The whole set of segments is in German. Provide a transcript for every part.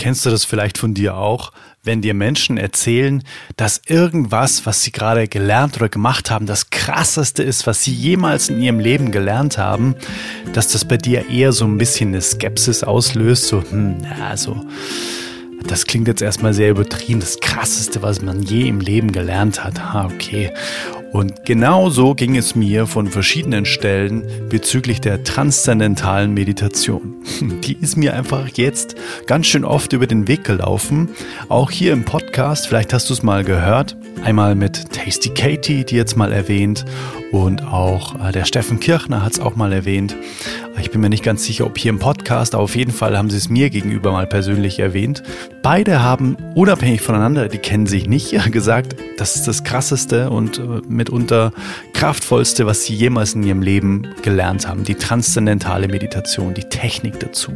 Kennst du das vielleicht von dir auch, wenn dir Menschen erzählen, dass irgendwas, was sie gerade gelernt oder gemacht haben, das krasseste ist, was sie jemals in ihrem Leben gelernt haben, dass das bei dir eher so ein bisschen eine Skepsis auslöst, so, hm, ja, so, das klingt jetzt erstmal sehr übertrieben, das krasseste, was man je im Leben gelernt hat. Ha, okay. Und genau so ging es mir von verschiedenen Stellen bezüglich der transzendentalen Meditation. Die ist mir einfach jetzt ganz schön oft über den Weg gelaufen. Auch hier im Podcast, vielleicht hast du es mal gehört. Einmal mit Tasty Katie, die jetzt mal erwähnt. Und auch äh, der Steffen Kirchner hat es auch mal erwähnt. Ich bin mir nicht ganz sicher, ob hier im Podcast, aber auf jeden Fall haben sie es mir gegenüber mal persönlich erwähnt. Beide haben unabhängig voneinander, die kennen sich nicht, gesagt, das ist das krasseste und äh, mitunter kraftvollste, was sie jemals in ihrem Leben gelernt haben. Die transzendentale Meditation, die Technik dazu.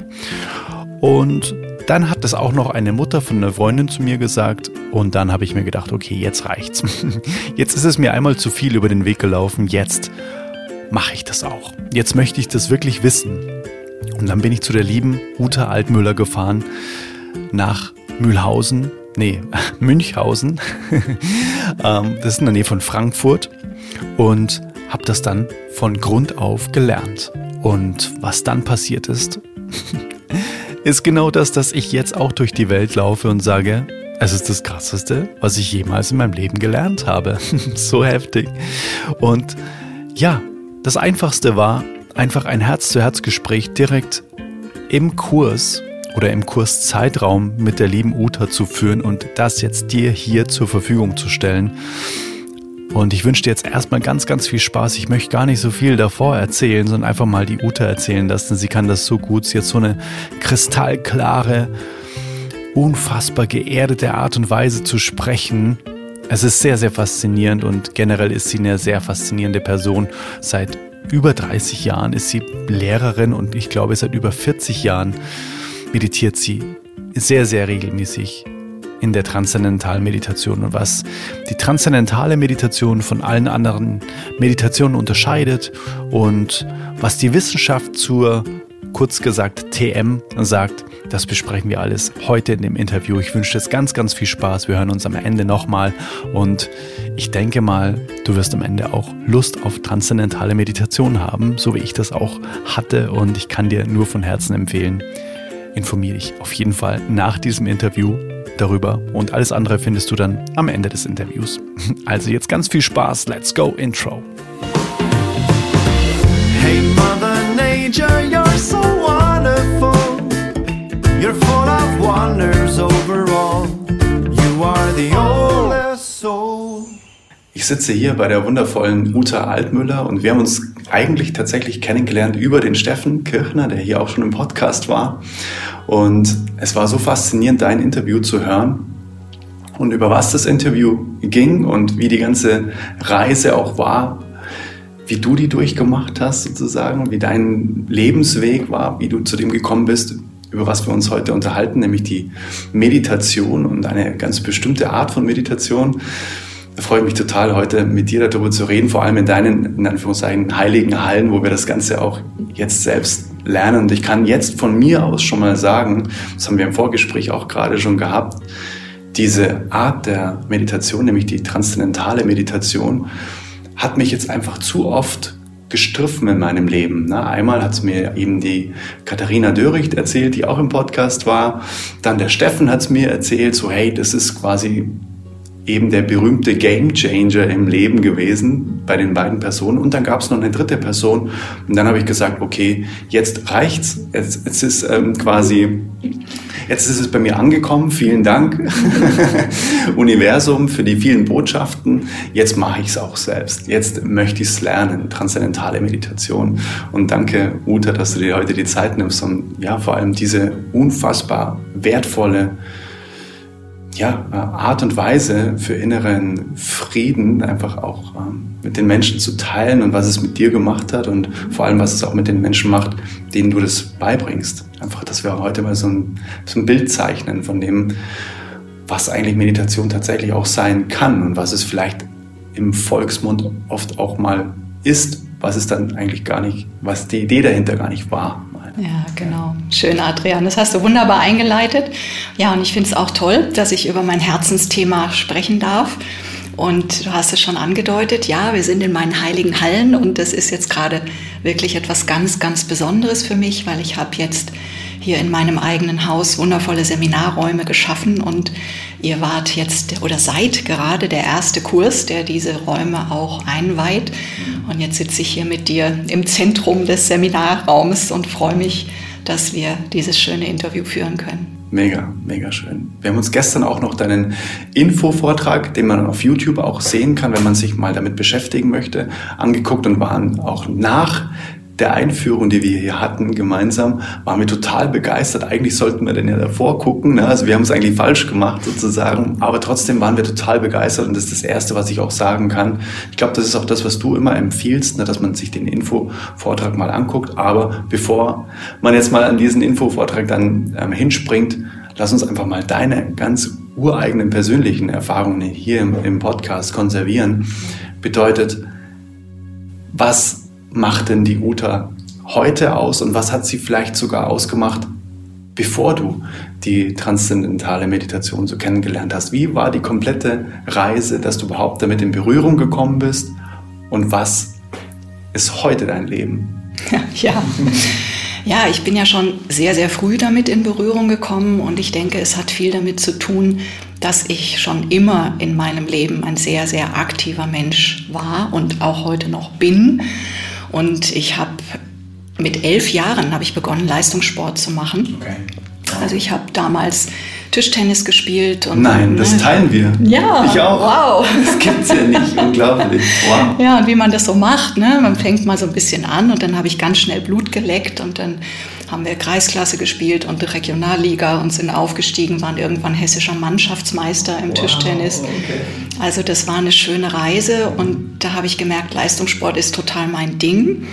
Und dann hat das auch noch eine Mutter von einer Freundin zu mir gesagt und dann habe ich mir gedacht, okay, jetzt reicht's. Jetzt ist es mir einmal zu viel über den Weg gelaufen, jetzt mache ich das auch. Jetzt möchte ich das wirklich wissen. Und dann bin ich zu der lieben Uta Altmüller gefahren nach Mühlhausen, nee, Münchhausen. Ähm, das ist in der Nähe von Frankfurt und habe das dann von Grund auf gelernt. Und was dann passiert ist, ist genau das, dass ich jetzt auch durch die Welt laufe und sage, es ist das Krasseste, was ich jemals in meinem Leben gelernt habe. so heftig. Und ja, das Einfachste war, einfach ein Herz-zu-Herz-Gespräch direkt im Kurs oder im Kurszeitraum mit der lieben Uta zu führen und das jetzt dir hier zur Verfügung zu stellen. Und ich wünsche dir jetzt erstmal ganz, ganz viel Spaß. Ich möchte gar nicht so viel davor erzählen, sondern einfach mal die Uta erzählen lassen. Sie kann das so gut. Sie hat so eine kristallklare, unfassbar geerdete Art und Weise zu sprechen. Es ist sehr, sehr faszinierend und generell ist sie eine sehr faszinierende Person. Seit über 30 Jahren ist sie Lehrerin und ich glaube, seit über 40 Jahren meditiert sie sehr, sehr regelmäßig in der transzendentalen Meditation und was die transzendentale Meditation von allen anderen Meditationen unterscheidet und was die Wissenschaft zur, kurz gesagt, TM sagt, das besprechen wir alles heute in dem Interview. Ich wünsche dir ganz, ganz viel Spaß. Wir hören uns am Ende nochmal und ich denke mal, du wirst am Ende auch Lust auf transzendentale Meditation haben, so wie ich das auch hatte und ich kann dir nur von Herzen empfehlen, informiere dich auf jeden Fall nach diesem Interview darüber und alles andere findest du dann am Ende des Interviews. Also jetzt ganz viel Spaß, let's go Intro. Hey Mother Nature, you're so wonderful. You're full of wonders overall. You are the soul. Ich sitze hier bei der wundervollen Uta Altmüller und wir haben uns eigentlich tatsächlich kennengelernt über den Steffen Kirchner, der hier auch schon im Podcast war. Und es war so faszinierend, dein Interview zu hören und über was das Interview ging und wie die ganze Reise auch war, wie du die durchgemacht hast sozusagen, wie dein Lebensweg war, wie du zu dem gekommen bist, über was wir uns heute unterhalten, nämlich die Meditation und eine ganz bestimmte Art von Meditation. Freue ich mich total, heute mit dir darüber zu reden, vor allem in deinen, in Anführungszeichen, heiligen Hallen, wo wir das Ganze auch jetzt selbst lernen. Und ich kann jetzt von mir aus schon mal sagen, das haben wir im Vorgespräch auch gerade schon gehabt, diese Art der Meditation, nämlich die transzendentale Meditation, hat mich jetzt einfach zu oft gestriffen in meinem Leben. Einmal hat es mir eben die Katharina Döricht erzählt, die auch im Podcast war. Dann der Steffen hat es mir erzählt, so hey, das ist quasi eben der berühmte Game Changer im Leben gewesen bei den beiden Personen. Und dann gab es noch eine dritte Person. Und dann habe ich gesagt, okay, jetzt reicht's. Jetzt, jetzt ist ähm, quasi, jetzt ist es bei mir angekommen. Vielen Dank, Universum, für die vielen Botschaften. Jetzt mache ich es auch selbst. Jetzt möchte ich es lernen, transzendentale Meditation. Und danke, Uta, dass du dir heute die Zeit nimmst und ja, vor allem diese unfassbar wertvolle ja, Art und Weise für inneren Frieden einfach auch ähm, mit den Menschen zu teilen und was es mit dir gemacht hat und vor allem, was es auch mit den Menschen macht, denen du das beibringst. Einfach, dass wir heute mal so ein, so ein Bild zeichnen von dem, was eigentlich Meditation tatsächlich auch sein kann und was es vielleicht im Volksmund oft auch mal ist, was es dann eigentlich gar nicht, was die Idee dahinter gar nicht war. Ja, genau. Schön, Adrian. Das hast du wunderbar eingeleitet. Ja, und ich finde es auch toll, dass ich über mein Herzensthema sprechen darf. Und du hast es schon angedeutet, ja, wir sind in meinen heiligen Hallen und das ist jetzt gerade wirklich etwas ganz, ganz Besonderes für mich, weil ich habe jetzt hier in meinem eigenen Haus wundervolle Seminarräume geschaffen und ihr wart jetzt oder seid gerade der erste Kurs, der diese Räume auch einweiht. Und jetzt sitze ich hier mit dir im Zentrum des Seminarraums und freue mich, dass wir dieses schöne Interview führen können. Mega, mega schön. Wir haben uns gestern auch noch deinen Infovortrag, den man auf YouTube auch sehen kann, wenn man sich mal damit beschäftigen möchte, angeguckt und waren auch nach der Einführung, die wir hier hatten, gemeinsam, waren wir total begeistert. Eigentlich sollten wir denn ja davor gucken. Ne? Also wir haben es eigentlich falsch gemacht sozusagen, aber trotzdem waren wir total begeistert und das ist das Erste, was ich auch sagen kann. Ich glaube, das ist auch das, was du immer empfiehlst, ne? dass man sich den Infovortrag mal anguckt. Aber bevor man jetzt mal an diesen Infovortrag dann ähm, hinspringt, lass uns einfach mal deine ganz ureigenen persönlichen Erfahrungen hier im, im Podcast konservieren. Bedeutet, was macht denn die Uta heute aus und was hat sie vielleicht sogar ausgemacht, bevor du die transzendentale Meditation so kennengelernt hast? Wie war die komplette Reise, dass du überhaupt damit in Berührung gekommen bist und was ist heute dein Leben? Ja. Ja, ich bin ja schon sehr, sehr früh damit in Berührung gekommen und ich denke, es hat viel damit zu tun, dass ich schon immer in meinem Leben ein sehr, sehr aktiver Mensch war und auch heute noch bin. Und ich habe mit elf Jahren habe ich begonnen, Leistungssport zu machen. Okay. Also ich habe damals Tischtennis gespielt. Und, Nein, das ne, teilen wir. Ja, ich auch. Wow. Das gibt's ja nicht, unglaublich. Wow. Ja, und wie man das so macht, ne? man fängt mal so ein bisschen an und dann habe ich ganz schnell Blut geleckt und dann haben wir Kreisklasse gespielt und Regionalliga und sind aufgestiegen, waren irgendwann hessischer Mannschaftsmeister im wow, Tischtennis. Okay. Also das war eine schöne Reise und da habe ich gemerkt, Leistungssport ist total mein Ding.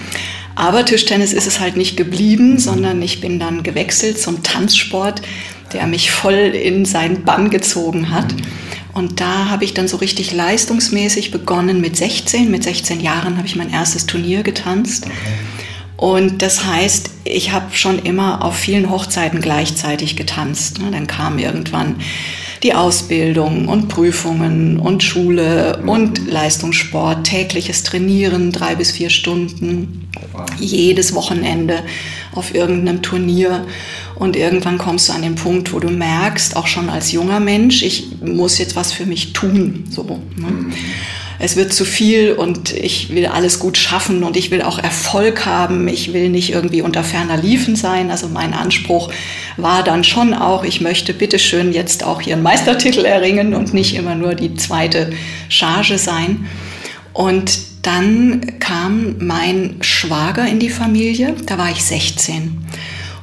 Aber Tischtennis ist es halt nicht geblieben, sondern ich bin dann gewechselt zum Tanzsport, der mich voll in seinen Bann gezogen hat. Und da habe ich dann so richtig leistungsmäßig begonnen mit 16. Mit 16 Jahren habe ich mein erstes Turnier getanzt. Okay. Und das heißt, ich habe schon immer auf vielen Hochzeiten gleichzeitig getanzt. Ne? Dann kam irgendwann die Ausbildung und Prüfungen und Schule und Leistungssport, tägliches Trainieren, drei bis vier Stunden, jedes Wochenende auf irgendeinem Turnier. Und irgendwann kommst du an den Punkt, wo du merkst, auch schon als junger Mensch, ich muss jetzt was für mich tun. So, ne? Mhm es wird zu viel und ich will alles gut schaffen und ich will auch Erfolg haben. Ich will nicht irgendwie unter ferner Liefen sein. Also mein Anspruch war dann schon auch, ich möchte bitteschön jetzt auch hier einen Meistertitel erringen und nicht immer nur die zweite Charge sein. Und dann kam mein Schwager in die Familie, da war ich 16.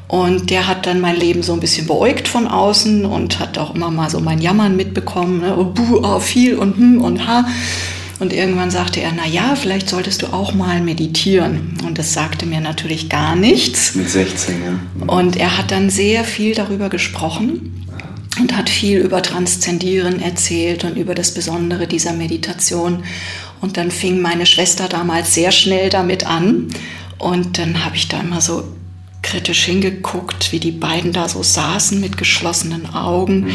Und der hat dann mein Leben so ein bisschen beäugt von außen und hat auch immer mal so mein Jammern mitbekommen. Ne? Oh, buh, oh, viel und hm und ha. Und irgendwann sagte er, na ja, vielleicht solltest du auch mal meditieren. Und das sagte mir natürlich gar nichts. Mit 16, ja. Und er hat dann sehr viel darüber gesprochen und hat viel über Transzendieren erzählt und über das Besondere dieser Meditation. Und dann fing meine Schwester damals sehr schnell damit an. Und dann habe ich da immer so kritisch hingeguckt, wie die beiden da so saßen mit geschlossenen Augen. Mhm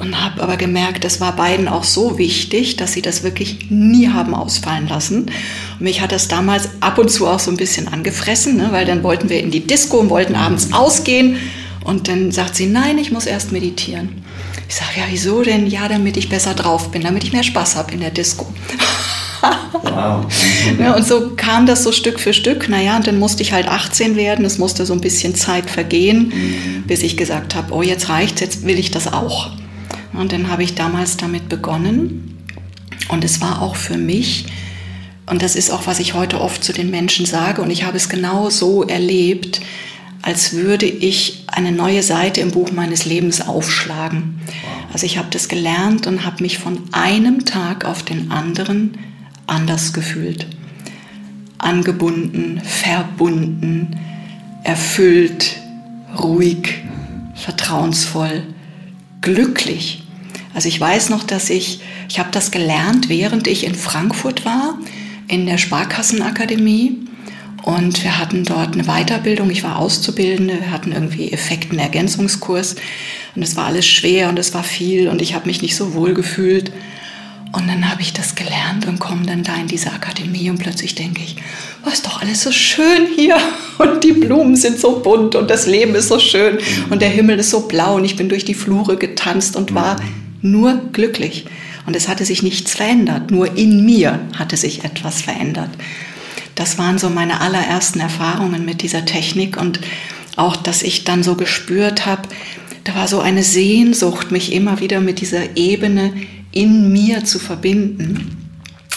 und habe aber gemerkt, das war beiden auch so wichtig, dass sie das wirklich nie haben ausfallen lassen. Und mich hat das damals ab und zu auch so ein bisschen angefressen, ne? weil dann wollten wir in die Disco und wollten abends ausgehen und dann sagt sie, nein, ich muss erst meditieren. Ich sage, ja, wieso denn? Ja, damit ich besser drauf bin, damit ich mehr Spaß habe in der Disco. wow. ja, und so kam das so Stück für Stück. Naja, und dann musste ich halt 18 werden. Es musste so ein bisschen Zeit vergehen, mhm. bis ich gesagt habe, oh, jetzt reicht's, jetzt will ich das auch. Und dann habe ich damals damit begonnen. Und es war auch für mich, und das ist auch, was ich heute oft zu den Menschen sage, und ich habe es genau so erlebt, als würde ich eine neue Seite im Buch meines Lebens aufschlagen. Also ich habe das gelernt und habe mich von einem Tag auf den anderen anders gefühlt. Angebunden, verbunden, erfüllt, ruhig, vertrauensvoll glücklich. Also ich weiß noch, dass ich, ich habe das gelernt, während ich in Frankfurt war, in der Sparkassenakademie. Und wir hatten dort eine Weiterbildung. Ich war Auszubildende. Wir hatten irgendwie Effektenergänzungskurs. Und es war alles schwer und es war viel und ich habe mich nicht so wohl gefühlt. Und dann habe ich das gelernt und komme dann da in diese Akademie und plötzlich denke ich, was oh, ist doch alles so schön hier und die Blumen sind so bunt und das Leben ist so schön und der Himmel ist so blau und ich bin durch die Flure getanzt und war nur glücklich. Und es hatte sich nichts verändert, nur in mir hatte sich etwas verändert. Das waren so meine allerersten Erfahrungen mit dieser Technik und auch, dass ich dann so gespürt habe, da war so eine Sehnsucht, mich immer wieder mit dieser Ebene in mir zu verbinden.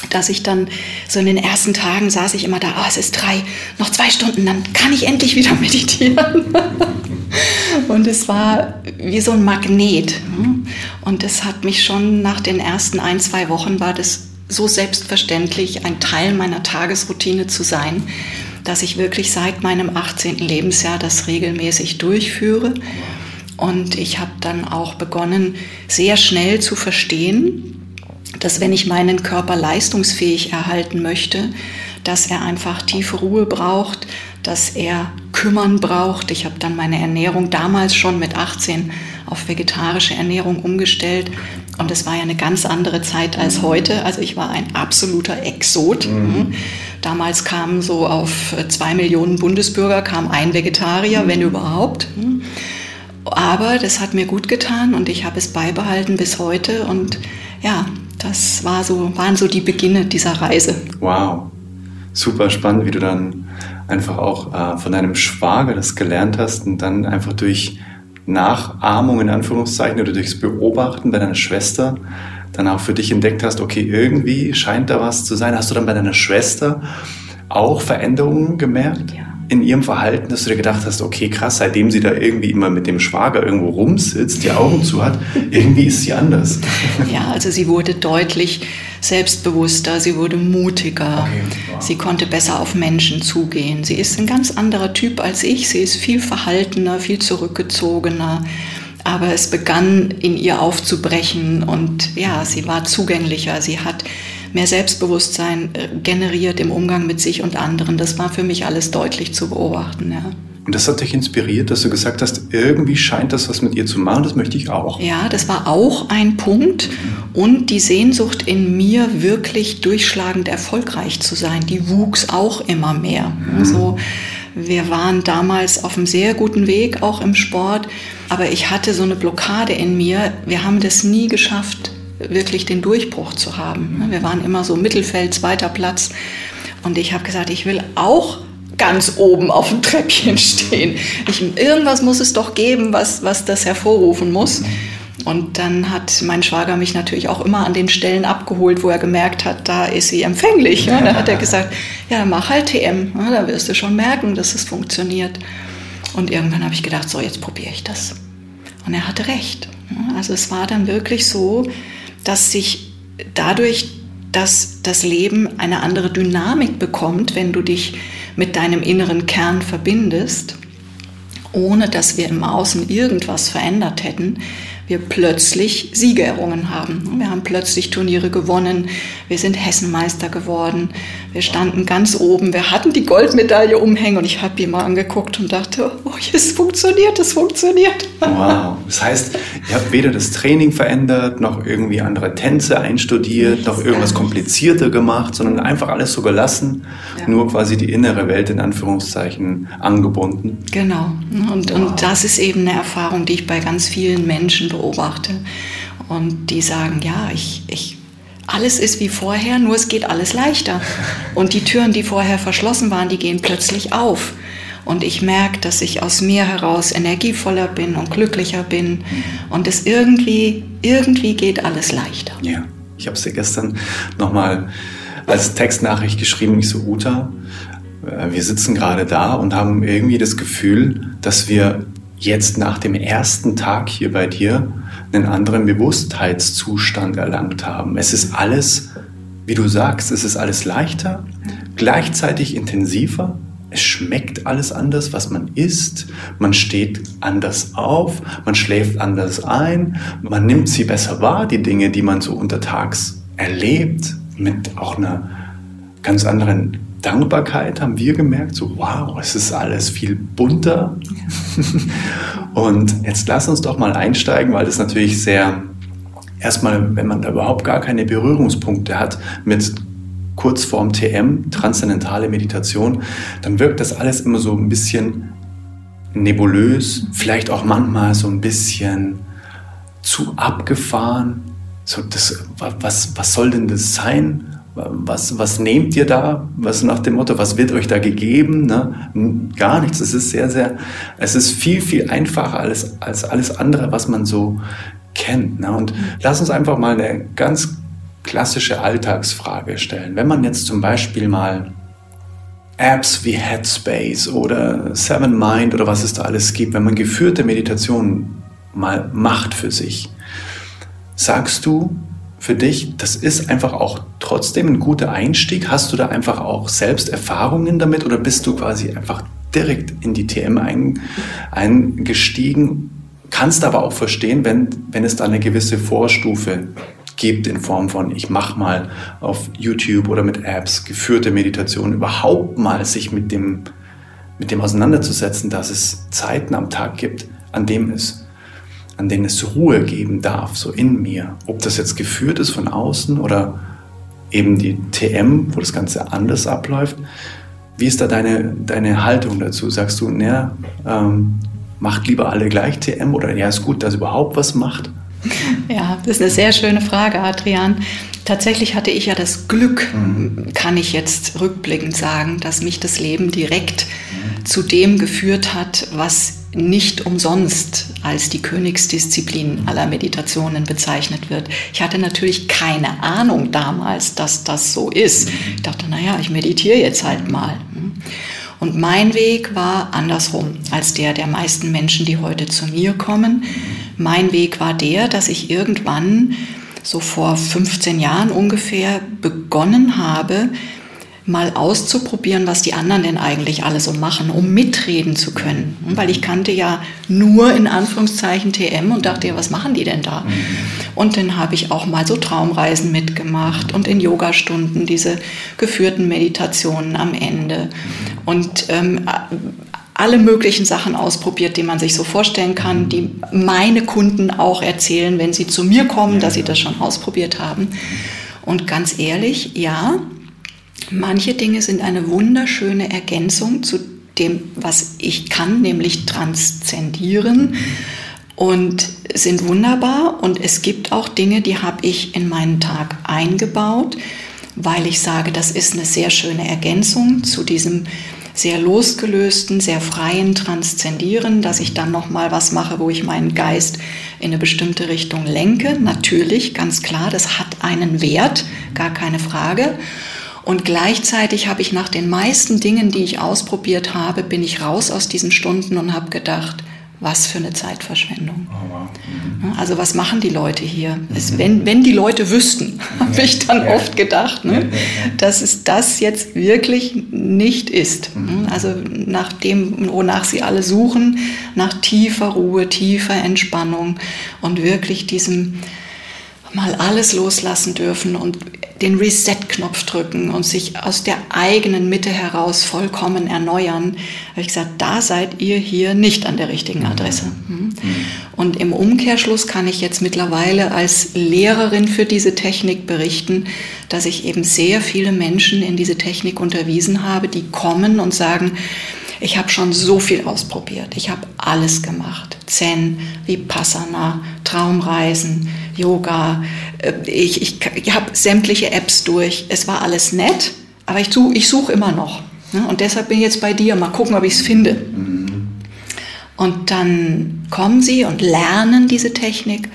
Dass ich dann so in den ersten Tagen saß ich immer da, oh, es ist drei, noch zwei Stunden, dann kann ich endlich wieder meditieren. Und es war wie so ein Magnet. Und es hat mich schon nach den ersten ein, zwei Wochen war das so selbstverständlich, ein Teil meiner Tagesroutine zu sein, dass ich wirklich seit meinem 18. Lebensjahr das regelmäßig durchführe. Und ich habe dann auch begonnen, sehr schnell zu verstehen, dass wenn ich meinen Körper leistungsfähig erhalten möchte, dass er einfach tiefe Ruhe braucht, dass er kümmern braucht. Ich habe dann meine Ernährung damals schon mit 18 auf vegetarische Ernährung umgestellt. Und es war ja eine ganz andere Zeit als heute. Also ich war ein absoluter Exot. Mhm. Damals kamen so auf zwei Millionen Bundesbürger kam ein Vegetarier, mhm. wenn überhaupt. Mhm. Aber das hat mir gut getan und ich habe es beibehalten bis heute. Und ja, das war so, waren so die Beginne dieser Reise. Wow, super spannend, wie du dann einfach auch äh, von deinem Schwager das gelernt hast und dann einfach durch Nachahmung in Anführungszeichen oder durchs Beobachten bei deiner Schwester dann auch für dich entdeckt hast, okay, irgendwie scheint da was zu sein. Hast du dann bei deiner Schwester auch Veränderungen gemerkt? Ja in ihrem Verhalten, dass du dir gedacht hast, okay, krass, seitdem sie da irgendwie immer mit dem Schwager irgendwo rumsitzt, die Augen zu hat, irgendwie ist sie anders. Ja, also sie wurde deutlich selbstbewusster, sie wurde mutiger, okay, wow. sie konnte besser auf Menschen zugehen. Sie ist ein ganz anderer Typ als ich, sie ist viel verhaltener, viel zurückgezogener. Aber es begann in ihr aufzubrechen und ja, sie war zugänglicher, sie hat mehr Selbstbewusstsein äh, generiert im Umgang mit sich und anderen. Das war für mich alles deutlich zu beobachten. Ja. Und das hat dich inspiriert, dass du gesagt hast, irgendwie scheint das was mit ihr zu machen, das möchte ich auch. Ja, das war auch ein Punkt. Und die Sehnsucht in mir, wirklich durchschlagend erfolgreich zu sein, die wuchs auch immer mehr. Mhm. Also wir waren damals auf einem sehr guten Weg, auch im Sport. Aber ich hatte so eine Blockade in mir. Wir haben das nie geschafft, wirklich den Durchbruch zu haben. Wir waren immer so Mittelfeld, zweiter Platz. Und ich habe gesagt, ich will auch ganz oben auf dem Treppchen stehen. Ich, irgendwas muss es doch geben, was, was das hervorrufen muss. Und dann hat mein Schwager mich natürlich auch immer an den Stellen abgeholt, wo er gemerkt hat, da ist sie empfänglich. Ja, da hat er gesagt, ja, mach halt TM, ja, da wirst du schon merken, dass es funktioniert. Und irgendwann habe ich gedacht, so, jetzt probiere ich das. Und er hatte recht. Also es war dann wirklich so, dass sich dadurch, dass das Leben eine andere Dynamik bekommt, wenn du dich mit deinem inneren Kern verbindest, ohne dass wir im Außen irgendwas verändert hätten, wir plötzlich Siege errungen haben. Wir haben plötzlich Turniere gewonnen, wir sind Hessenmeister geworden, wir standen ganz oben, wir hatten die Goldmedaille umhängen und ich habe die mal angeguckt und dachte, oh, es funktioniert, es funktioniert. Wow, das heißt, ihr habt weder das Training verändert, noch irgendwie andere Tänze einstudiert, noch irgendwas komplizierter gemacht, sondern einfach alles so gelassen, ja. nur quasi die innere Welt in Anführungszeichen angebunden. Genau, und, wow. und das ist eben eine Erfahrung, die ich bei ganz vielen Menschen beobachte. Und die sagen, ja, ich, ich, alles ist wie vorher, nur es geht alles leichter. Und die Türen, die vorher verschlossen waren, die gehen plötzlich auf. Und ich merke, dass ich aus mir heraus energievoller bin und glücklicher bin. Und es irgendwie, irgendwie geht alles leichter. Ja, ich habe es dir gestern nochmal als Textnachricht geschrieben. Ich so, Uta, äh, wir sitzen gerade da und haben irgendwie das Gefühl, dass wir jetzt nach dem ersten Tag hier bei dir einen anderen Bewusstheitszustand erlangt haben. Es ist alles, wie du sagst, es ist alles leichter, gleichzeitig intensiver. Es schmeckt alles anders, was man isst. Man steht anders auf, man schläft anders ein, man nimmt sie besser wahr, die Dinge, die man so untertags erlebt, mit auch einer ganz anderen Dankbarkeit haben wir gemerkt, so wow, es ist alles viel bunter. und jetzt lass uns doch mal einsteigen, weil das natürlich sehr, erstmal, wenn man da überhaupt gar keine Berührungspunkte hat mit Kurzform TM, transzendentale Meditation, dann wirkt das alles immer so ein bisschen nebulös, vielleicht auch manchmal so ein bisschen zu abgefahren. So das, was, was soll denn das sein? Was, was nehmt ihr da? Was nach dem Motto, was wird euch da gegeben? Ne? Gar nichts. Es ist sehr, sehr, es ist viel, viel einfacher als, als alles andere, was man so kennt. Ne? Und lass uns einfach mal eine ganz klassische Alltagsfrage stellen. Wenn man jetzt zum Beispiel mal Apps wie Headspace oder Seven Mind oder was es da alles gibt, wenn man geführte Meditation mal macht für sich, sagst du für dich, das ist einfach auch trotzdem ein guter Einstieg? Hast du da einfach auch selbst Erfahrungen damit oder bist du quasi einfach direkt in die TM eingestiegen? Kannst aber auch verstehen, wenn, wenn es da eine gewisse Vorstufe gibt in Form von, ich mache mal auf YouTube oder mit Apps geführte Meditation, überhaupt mal sich mit dem, mit dem auseinanderzusetzen, dass es Zeiten am Tag gibt, an dem es, an denen es Ruhe geben darf, so in mir. Ob das jetzt geführt ist von außen oder eben die TM, wo das Ganze anders abläuft. Wie ist da deine, deine Haltung dazu? Sagst du, naja, ähm, macht lieber alle gleich TM oder ja, ist gut, dass überhaupt was macht? Ja, das ist eine sehr schöne Frage, Adrian. Tatsächlich hatte ich ja das Glück, mhm. kann ich jetzt rückblickend sagen, dass mich das Leben direkt mhm. zu dem geführt hat, was nicht umsonst als die Königsdisziplin aller Meditationen bezeichnet wird. Ich hatte natürlich keine Ahnung damals, dass das so ist. Ich dachte, naja, ich meditiere jetzt halt mal. Und mein Weg war andersrum als der der meisten Menschen, die heute zu mir kommen. Mein Weg war der, dass ich irgendwann, so vor 15 Jahren ungefähr, begonnen habe, mal auszuprobieren, was die anderen denn eigentlich alle so machen, um mitreden zu können. Weil ich kannte ja nur in Anführungszeichen TM und dachte, ja, was machen die denn da? Und dann habe ich auch mal so Traumreisen mitgemacht und in Yogastunden diese geführten Meditationen am Ende. Und ähm, alle möglichen Sachen ausprobiert, die man sich so vorstellen kann, die meine Kunden auch erzählen, wenn sie zu mir kommen, dass sie das schon ausprobiert haben. Und ganz ehrlich, ja, manche Dinge sind eine wunderschöne Ergänzung zu dem, was ich kann, nämlich transzendieren und sind wunderbar. Und es gibt auch Dinge, die habe ich in meinen Tag eingebaut, weil ich sage, das ist eine sehr schöne Ergänzung zu diesem sehr losgelösten, sehr freien Transzendieren, dass ich dann noch mal was mache, wo ich meinen Geist in eine bestimmte Richtung lenke. Natürlich, ganz klar, das hat einen Wert, gar keine Frage. Und gleichzeitig habe ich nach den meisten Dingen, die ich ausprobiert habe, bin ich raus aus diesen Stunden und habe gedacht, was für eine Zeitverschwendung. Oh, mhm. Also was machen die Leute hier? Es, mhm. wenn, wenn die Leute wüssten, habe ich dann ja. oft gedacht, ne, dass es das jetzt wirklich nicht ist. Mhm. Also nach dem, wonach sie alle suchen, nach tiefer Ruhe, tiefer Entspannung und wirklich diesem mal alles loslassen dürfen und den Reset-Knopf drücken und sich aus der eigenen Mitte heraus vollkommen erneuern, habe ich gesagt, da seid ihr hier nicht an der richtigen mhm. Adresse. Mhm. Und im Umkehrschluss kann ich jetzt mittlerweile als Lehrerin für diese Technik berichten, dass ich eben sehr viele Menschen in diese Technik unterwiesen habe, die kommen und sagen, ich habe schon so viel ausprobiert. Ich habe alles gemacht. Zen, Vipassana, Traumreisen, Yoga. Äh, ich, ich, ich habe sämtliche Apps durch. Es war alles nett, aber ich, ich suche immer noch. Ne? Und deshalb bin ich jetzt bei dir. Mal gucken, ob ich es finde. Und dann kommen sie und lernen diese Technik.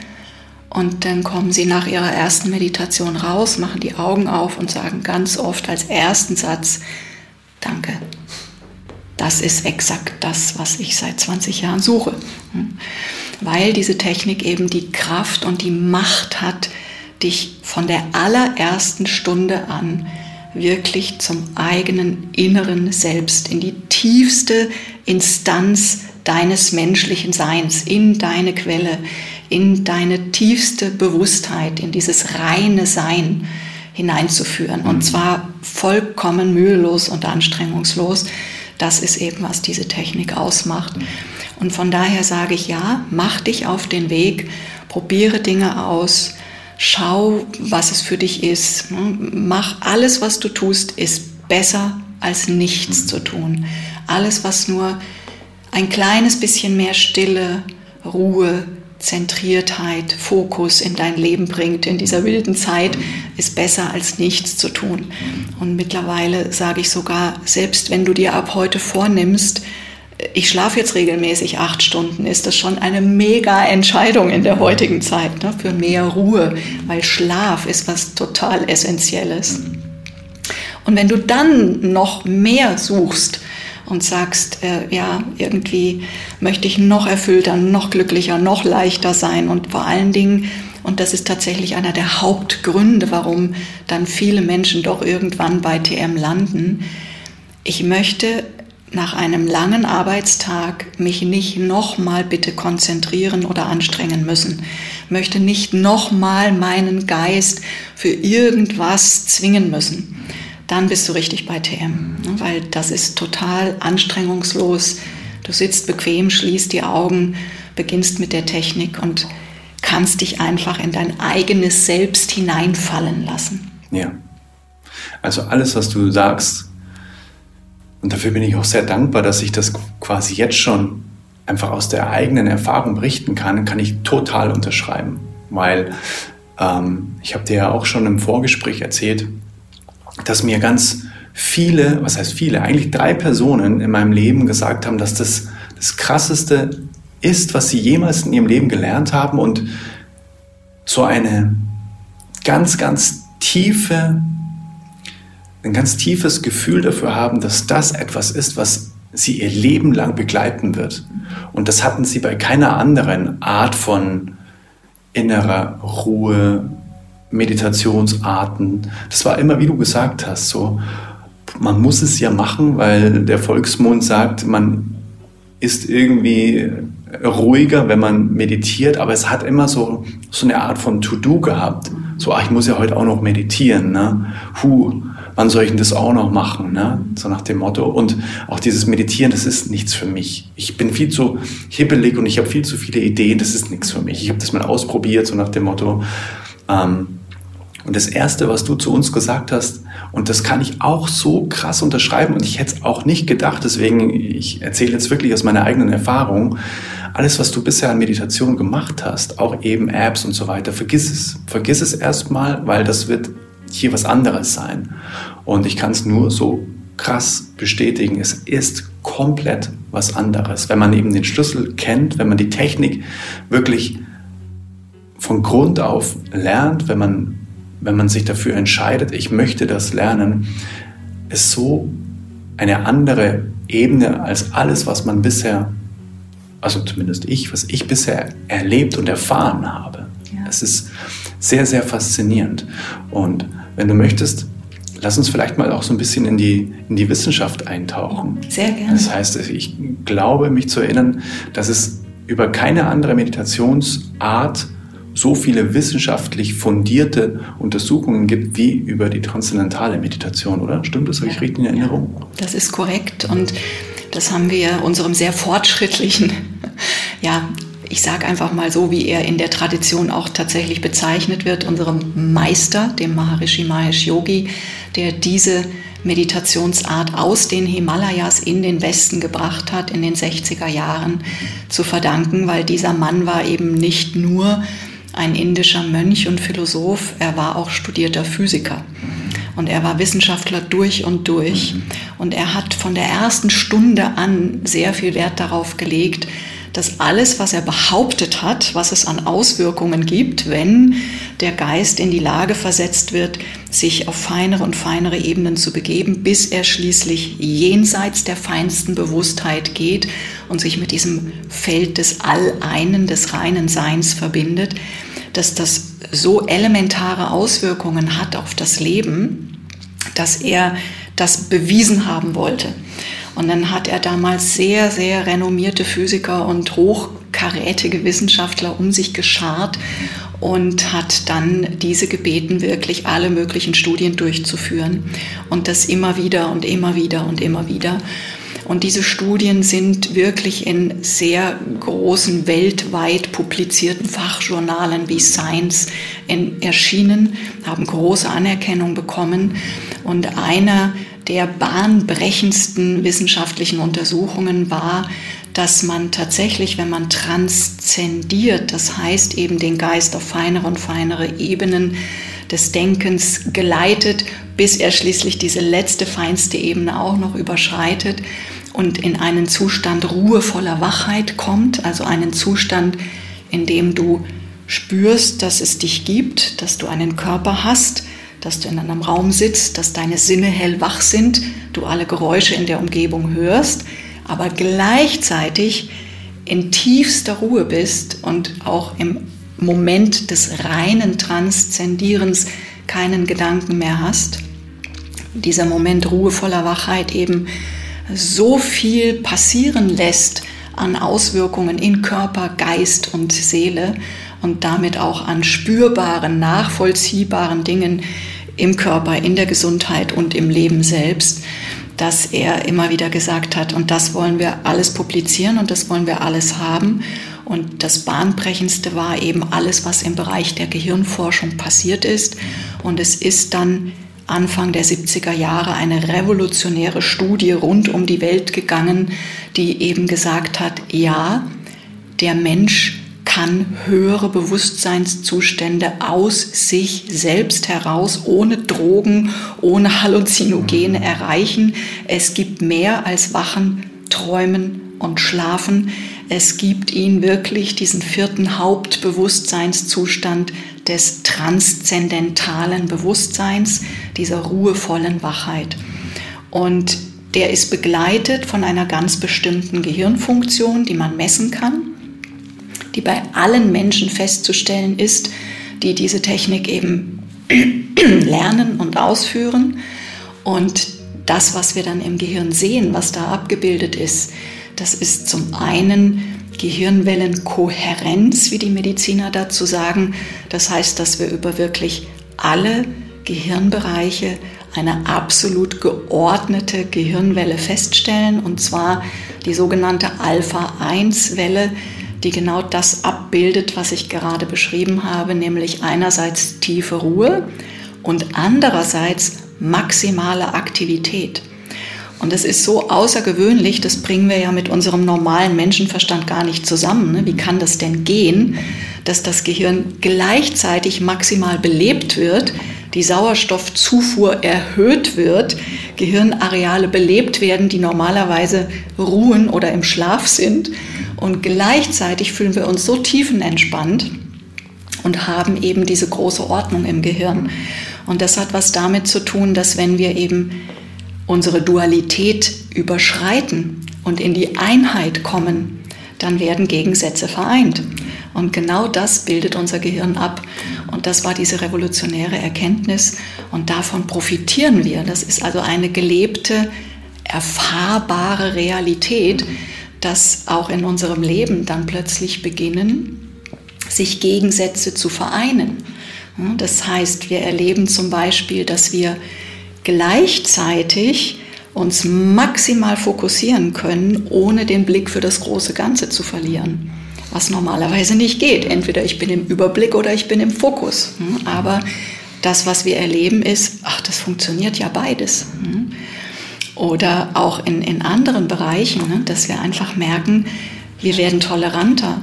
Und dann kommen sie nach ihrer ersten Meditation raus, machen die Augen auf und sagen ganz oft als ersten Satz, danke. Das ist exakt das, was ich seit 20 Jahren suche. Weil diese Technik eben die Kraft und die Macht hat, dich von der allerersten Stunde an wirklich zum eigenen inneren Selbst, in die tiefste Instanz deines menschlichen Seins, in deine Quelle, in deine tiefste Bewusstheit, in dieses reine Sein hineinzuführen. Und zwar vollkommen mühelos und anstrengungslos. Das ist eben, was diese Technik ausmacht. Und von daher sage ich ja, mach dich auf den Weg, probiere Dinge aus, schau, was es für dich ist. Ne? Mach alles, was du tust, ist besser als nichts zu tun. Alles, was nur ein kleines bisschen mehr Stille, Ruhe, Zentriertheit, Fokus in dein Leben bringt in dieser wilden Zeit, ist besser als nichts zu tun. Und mittlerweile sage ich sogar, selbst wenn du dir ab heute vornimmst, ich schlafe jetzt regelmäßig acht Stunden, ist das schon eine mega Entscheidung in der heutigen Zeit ne, für mehr Ruhe, weil Schlaf ist was total Essentielles. Und wenn du dann noch mehr suchst, und sagst, äh, ja, irgendwie möchte ich noch erfüllter, noch glücklicher, noch leichter sein und vor allen Dingen, und das ist tatsächlich einer der Hauptgründe, warum dann viele Menschen doch irgendwann bei TM landen, ich möchte nach einem langen Arbeitstag mich nicht nochmal bitte konzentrieren oder anstrengen müssen, möchte nicht nochmal meinen Geist für irgendwas zwingen müssen dann bist du richtig bei TM, ne? weil das ist total anstrengungslos. Du sitzt bequem, schließt die Augen, beginnst mit der Technik und kannst dich einfach in dein eigenes Selbst hineinfallen lassen. Ja. Also alles, was du sagst, und dafür bin ich auch sehr dankbar, dass ich das quasi jetzt schon einfach aus der eigenen Erfahrung berichten kann, kann ich total unterschreiben. Weil ähm, ich habe dir ja auch schon im Vorgespräch erzählt, dass mir ganz viele, was heißt viele, eigentlich drei Personen in meinem Leben gesagt haben, dass das das Krasseste ist, was sie jemals in ihrem Leben gelernt haben und so eine ganz, ganz tiefe, ein ganz tiefes Gefühl dafür haben, dass das etwas ist, was sie ihr Leben lang begleiten wird. Und das hatten sie bei keiner anderen Art von innerer Ruhe, Meditationsarten. Das war immer, wie du gesagt hast, so, man muss es ja machen, weil der Volksmund sagt, man ist irgendwie ruhiger, wenn man meditiert, aber es hat immer so, so eine Art von To-Do gehabt. So, ach, ich muss ja heute auch noch meditieren, ne? Huh, wann soll ich denn das auch noch machen, ne? So nach dem Motto. Und auch dieses Meditieren, das ist nichts für mich. Ich bin viel zu hibbelig und ich habe viel zu viele Ideen, das ist nichts für mich. Ich habe das mal ausprobiert, so nach dem Motto. Ähm, und das Erste, was du zu uns gesagt hast, und das kann ich auch so krass unterschreiben, und ich hätte es auch nicht gedacht, deswegen, ich erzähle jetzt wirklich aus meiner eigenen Erfahrung, alles, was du bisher an Meditation gemacht hast, auch eben Apps und so weiter, vergiss es. Vergiss es erstmal, weil das wird hier was anderes sein. Und ich kann es nur so krass bestätigen, es ist komplett was anderes. Wenn man eben den Schlüssel kennt, wenn man die Technik wirklich von Grund auf lernt, wenn man wenn man sich dafür entscheidet, ich möchte das lernen, ist so eine andere Ebene als alles, was man bisher, also zumindest ich, was ich bisher erlebt und erfahren habe. Ja. Es ist sehr, sehr faszinierend. Und wenn du möchtest, lass uns vielleicht mal auch so ein bisschen in die, in die Wissenschaft eintauchen. Sehr gerne. Das heißt, ich glaube, mich zu erinnern, dass es über keine andere Meditationsart so viele wissenschaftlich fundierte Untersuchungen gibt wie über die transzendentale Meditation, oder? Stimmt das? Habe ich richtig in Erinnerung? Ja, das ist korrekt und das haben wir unserem sehr fortschrittlichen, ja, ich sage einfach mal so, wie er in der Tradition auch tatsächlich bezeichnet wird, unserem Meister, dem Maharishi Mahesh Yogi, der diese Meditationsart aus den Himalayas in den Westen gebracht hat, in den 60er Jahren zu verdanken, weil dieser Mann war eben nicht nur ein indischer Mönch und Philosoph, er war auch studierter Physiker. Und er war Wissenschaftler durch und durch. Und er hat von der ersten Stunde an sehr viel Wert darauf gelegt, dass alles, was er behauptet hat, was es an Auswirkungen gibt, wenn der Geist in die Lage versetzt wird, sich auf feinere und feinere Ebenen zu begeben, bis er schließlich jenseits der feinsten Bewusstheit geht und sich mit diesem Feld des Alleinen, des reinen Seins verbindet, dass das so elementare Auswirkungen hat auf das Leben, dass er das bewiesen haben wollte. Und dann hat er damals sehr, sehr renommierte Physiker und hochkarätige Wissenschaftler um sich geschart und hat dann diese gebeten, wirklich alle möglichen Studien durchzuführen und das immer wieder und immer wieder und immer wieder. Und diese Studien sind wirklich in sehr großen, weltweit publizierten Fachjournalen wie Science erschienen, haben große Anerkennung bekommen. Und einer der bahnbrechendsten wissenschaftlichen Untersuchungen war, dass man tatsächlich, wenn man transzendiert, das heißt eben den Geist auf feinere und feinere Ebenen des Denkens geleitet, bis er schließlich diese letzte, feinste Ebene auch noch überschreitet, und in einen Zustand ruhevoller Wachheit kommt, also einen Zustand, in dem du spürst, dass es dich gibt, dass du einen Körper hast, dass du in einem Raum sitzt, dass deine Sinne hellwach sind, du alle Geräusche in der Umgebung hörst, aber gleichzeitig in tiefster Ruhe bist und auch im Moment des reinen Transzendierens keinen Gedanken mehr hast. Dieser Moment ruhevoller Wachheit eben so viel passieren lässt an Auswirkungen in Körper, Geist und Seele und damit auch an spürbaren, nachvollziehbaren Dingen im Körper, in der Gesundheit und im Leben selbst, dass er immer wieder gesagt hat, und das wollen wir alles publizieren und das wollen wir alles haben. Und das Bahnbrechendste war eben alles, was im Bereich der Gehirnforschung passiert ist. Und es ist dann Anfang der 70er Jahre eine revolutionäre Studie rund um die Welt gegangen, die eben gesagt hat, ja, der Mensch kann höhere Bewusstseinszustände aus sich selbst heraus, ohne Drogen, ohne Halluzinogene erreichen. Es gibt mehr als Wachen, Träumen und Schlafen. Es gibt ihn wirklich diesen vierten Hauptbewusstseinszustand des transzendentalen Bewusstseins, dieser ruhevollen Wachheit. Und der ist begleitet von einer ganz bestimmten Gehirnfunktion, die man messen kann, die bei allen Menschen festzustellen ist, die diese Technik eben lernen und ausführen. Und das, was wir dann im Gehirn sehen, was da abgebildet ist, das ist zum einen Gehirnwellenkohärenz, wie die Mediziner dazu sagen. Das heißt, dass wir über wirklich alle Gehirnbereiche eine absolut geordnete Gehirnwelle feststellen, und zwar die sogenannte Alpha-1-Welle, die genau das abbildet, was ich gerade beschrieben habe, nämlich einerseits tiefe Ruhe und andererseits maximale Aktivität. Und das ist so außergewöhnlich, das bringen wir ja mit unserem normalen Menschenverstand gar nicht zusammen. Ne? Wie kann das denn gehen, dass das Gehirn gleichzeitig maximal belebt wird, die Sauerstoffzufuhr erhöht wird, Gehirnareale belebt werden, die normalerweise ruhen oder im Schlaf sind. Und gleichzeitig fühlen wir uns so tiefenentspannt und haben eben diese große Ordnung im Gehirn. Und das hat was damit zu tun, dass wenn wir eben unsere Dualität überschreiten und in die Einheit kommen, dann werden Gegensätze vereint. Und genau das bildet unser Gehirn ab. Und das war diese revolutionäre Erkenntnis. Und davon profitieren wir. Das ist also eine gelebte, erfahrbare Realität, dass auch in unserem Leben dann plötzlich beginnen, sich Gegensätze zu vereinen. Das heißt, wir erleben zum Beispiel, dass wir gleichzeitig uns maximal fokussieren können, ohne den Blick für das große Ganze zu verlieren. Was normalerweise nicht geht. Entweder ich bin im Überblick oder ich bin im Fokus. Hm, aber das, was wir erleben, ist, ach, das funktioniert ja beides. Hm. Oder auch in, in anderen Bereichen, ne, dass wir einfach merken, wir werden toleranter.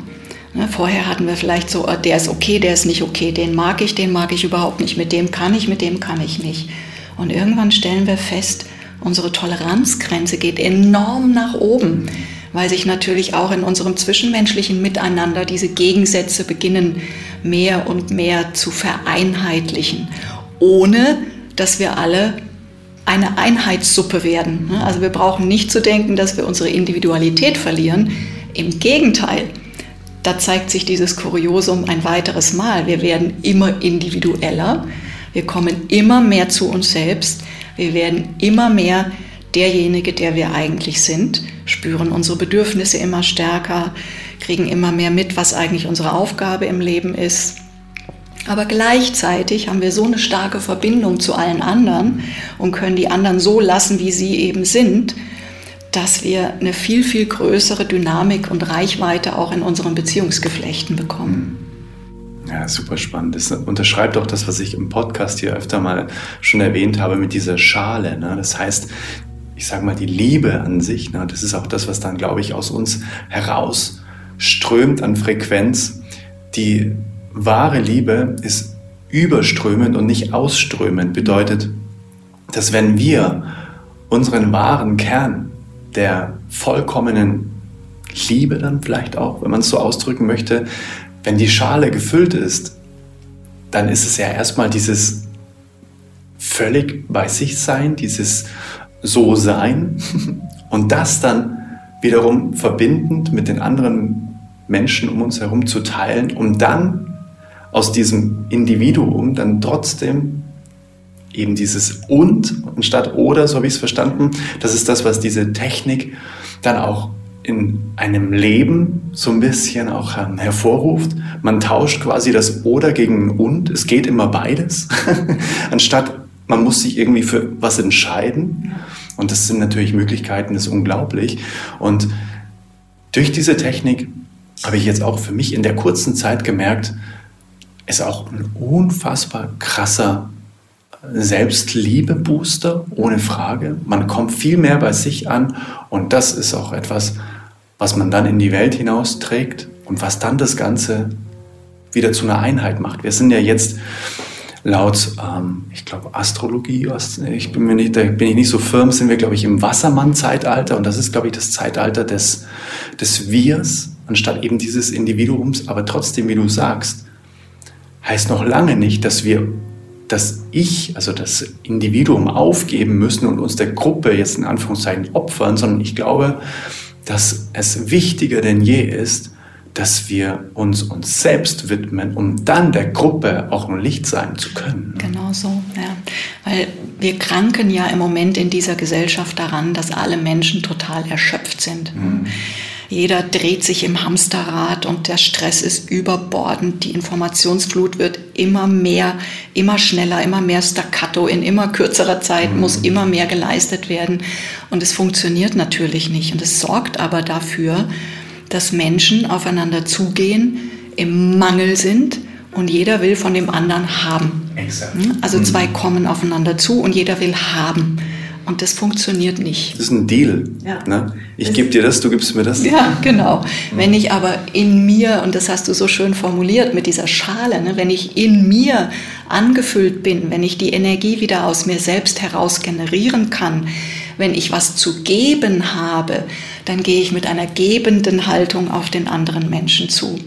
Ne, vorher hatten wir vielleicht so, oh, der ist okay, der ist nicht okay, den mag ich, den mag ich überhaupt nicht, mit dem kann ich, mit dem kann ich nicht. Und irgendwann stellen wir fest, unsere Toleranzgrenze geht enorm nach oben, weil sich natürlich auch in unserem zwischenmenschlichen Miteinander diese Gegensätze beginnen mehr und mehr zu vereinheitlichen, ohne dass wir alle eine Einheitssuppe werden. Also wir brauchen nicht zu denken, dass wir unsere Individualität verlieren. Im Gegenteil, da zeigt sich dieses Kuriosum ein weiteres Mal. Wir werden immer individueller wir kommen immer mehr zu uns selbst. Wir werden immer mehr derjenige, der wir eigentlich sind, spüren unsere Bedürfnisse immer stärker, kriegen immer mehr mit, was eigentlich unsere Aufgabe im Leben ist. Aber gleichzeitig haben wir so eine starke Verbindung zu allen anderen und können die anderen so lassen, wie sie eben sind, dass wir eine viel, viel größere Dynamik und Reichweite auch in unseren Beziehungsgeflechten bekommen. Ja, super spannend. Das unterschreibt auch das, was ich im Podcast hier öfter mal schon erwähnt habe mit dieser Schale. Ne? Das heißt, ich sage mal, die Liebe an sich, ne? das ist auch das, was dann, glaube ich, aus uns herausströmt an Frequenz. Die wahre Liebe ist überströmend und nicht ausströmend. Bedeutet, dass wenn wir unseren wahren Kern der vollkommenen Liebe dann vielleicht auch, wenn man es so ausdrücken möchte, wenn die Schale gefüllt ist, dann ist es ja erstmal dieses völlig bei sich sein, dieses so sein und das dann wiederum verbindend mit den anderen Menschen um uns herum zu teilen, um dann aus diesem Individuum dann trotzdem eben dieses und anstatt oder, so habe ich es verstanden, das ist das, was diese Technik dann auch in einem Leben so ein bisschen auch ähm, hervorruft. Man tauscht quasi das oder gegen und. Es geht immer beides. Anstatt man muss sich irgendwie für was entscheiden. Und das sind natürlich Möglichkeiten, das ist unglaublich. Und durch diese Technik habe ich jetzt auch für mich in der kurzen Zeit gemerkt, ist auch ein unfassbar krasser Selbstliebe-Booster, ohne Frage. Man kommt viel mehr bei sich an und das ist auch etwas, was man dann in die Welt hinausträgt und was dann das Ganze wieder zu einer Einheit macht. Wir sind ja jetzt laut, ähm, ich glaube, Astrologie, ich bin mir nicht, da bin ich nicht so firm, sind wir, glaube ich, im Wassermann-Zeitalter und das ist, glaube ich, das Zeitalter des, des Wirs anstatt eben dieses Individuums, aber trotzdem, wie du sagst, heißt noch lange nicht, dass wir das Ich, also das Individuum aufgeben müssen und uns der Gruppe jetzt in Anführungszeichen opfern, sondern ich glaube, dass es wichtiger denn je ist, dass wir uns uns selbst widmen, um dann der Gruppe auch ein Licht sein zu können. Genau so, ja. Weil wir kranken ja im Moment in dieser Gesellschaft daran, dass alle Menschen total erschöpft sind. Mhm. Jeder dreht sich im Hamsterrad und der Stress ist überbordend. Die Informationsflut wird immer mehr, immer schneller, immer mehr staccato. In immer kürzerer Zeit mhm. muss immer mehr geleistet werden. Und es funktioniert natürlich nicht. Und es sorgt aber dafür, dass Menschen aufeinander zugehen, im Mangel sind und jeder will von dem anderen haben. Exakt. Also zwei mhm. kommen aufeinander zu und jeder will haben. Und das funktioniert nicht. Das ist ein Deal. Ja. Ne? Ich gebe dir das, du gibst mir das. Ja, genau. Mhm. Wenn ich aber in mir, und das hast du so schön formuliert mit dieser Schale, ne? wenn ich in mir angefüllt bin, wenn ich die Energie wieder aus mir selbst heraus generieren kann, wenn ich was zu geben habe, dann gehe ich mit einer gebenden Haltung auf den anderen Menschen zu.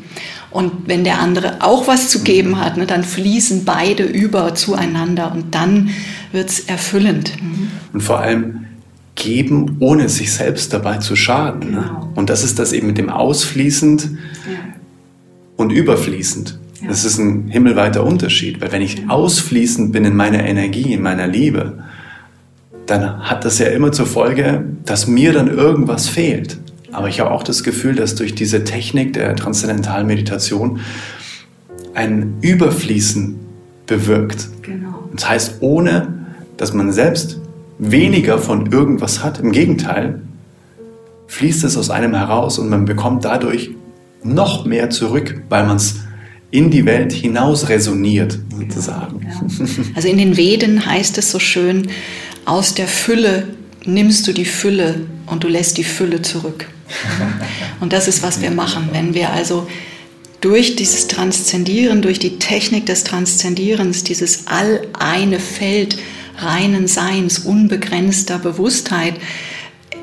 Und wenn der andere auch was zu geben hat, ne, dann fließen beide über zueinander und dann wird es erfüllend. Mhm. Und vor allem geben, ohne sich selbst dabei zu schaden. Ne? Genau. Und das ist das eben mit dem Ausfließend ja. und überfließend. Ja. Das ist ein himmelweiter Unterschied, weil wenn ich ja. ausfließend bin in meiner Energie, in meiner Liebe, dann hat das ja immer zur Folge, dass mir dann irgendwas fehlt. Aber ich habe auch das Gefühl, dass durch diese Technik der transzendentalen Meditation ein Überfließen bewirkt. Genau. Das heißt, ohne dass man selbst weniger von irgendwas hat, im Gegenteil, fließt es aus einem heraus und man bekommt dadurch noch mehr zurück, weil man es in die Welt hinaus resoniert, sozusagen. Ja. Also in den Veden heißt es so schön, aus der Fülle nimmst du die Fülle und du lässt die Fülle zurück. Und das ist, was wir machen. Wenn wir also durch dieses Transzendieren, durch die Technik des Transzendierens, dieses all-eine Feld reinen Seins, unbegrenzter Bewusstheit,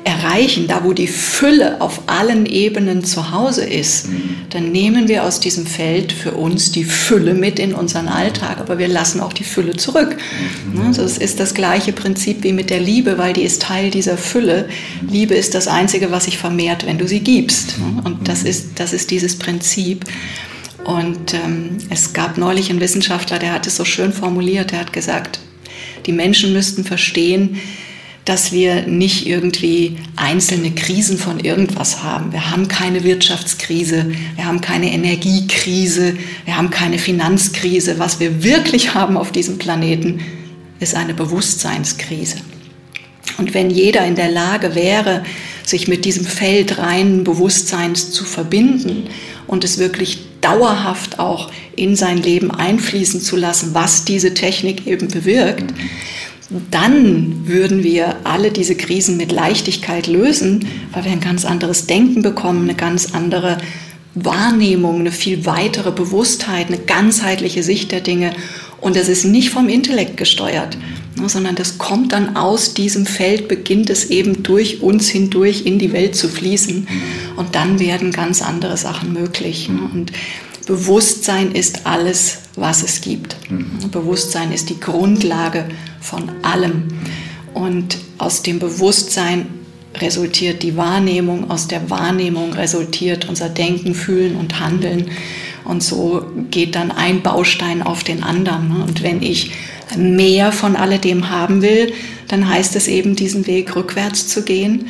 erreichen, da wo die Fülle auf allen Ebenen zu Hause ist, mhm. dann nehmen wir aus diesem Feld für uns die Fülle mit in unseren Alltag, aber wir lassen auch die Fülle zurück. Mhm. Das ist das gleiche Prinzip wie mit der Liebe, weil die ist Teil dieser Fülle. Mhm. Liebe ist das Einzige, was sich vermehrt, wenn du sie gibst. Und das ist, das ist dieses Prinzip. Und ähm, es gab neulich einen Wissenschaftler, der hat es so schön formuliert, der hat gesagt, die Menschen müssten verstehen, dass wir nicht irgendwie einzelne Krisen von irgendwas haben. Wir haben keine Wirtschaftskrise, wir haben keine Energiekrise, wir haben keine Finanzkrise. Was wir wirklich haben auf diesem Planeten, ist eine Bewusstseinskrise. Und wenn jeder in der Lage wäre, sich mit diesem Feld reinen Bewusstseins zu verbinden und es wirklich dauerhaft auch in sein Leben einfließen zu lassen, was diese Technik eben bewirkt, dann würden wir alle diese Krisen mit Leichtigkeit lösen, weil wir ein ganz anderes Denken bekommen, eine ganz andere Wahrnehmung, eine viel weitere Bewusstheit, eine ganzheitliche Sicht der Dinge. Und das ist nicht vom Intellekt gesteuert, sondern das kommt dann aus diesem Feld, beginnt es eben durch uns hindurch in die Welt zu fließen. Und dann werden ganz andere Sachen möglich. Ne. Und Bewusstsein ist alles, was es gibt. Mhm. Bewusstsein ist die Grundlage von allem. Und aus dem Bewusstsein resultiert die Wahrnehmung, aus der Wahrnehmung resultiert unser Denken, Fühlen und Handeln. Und so geht dann ein Baustein auf den anderen. Ne? Und wenn ich mehr von alledem haben will, dann heißt es eben, diesen Weg rückwärts zu gehen,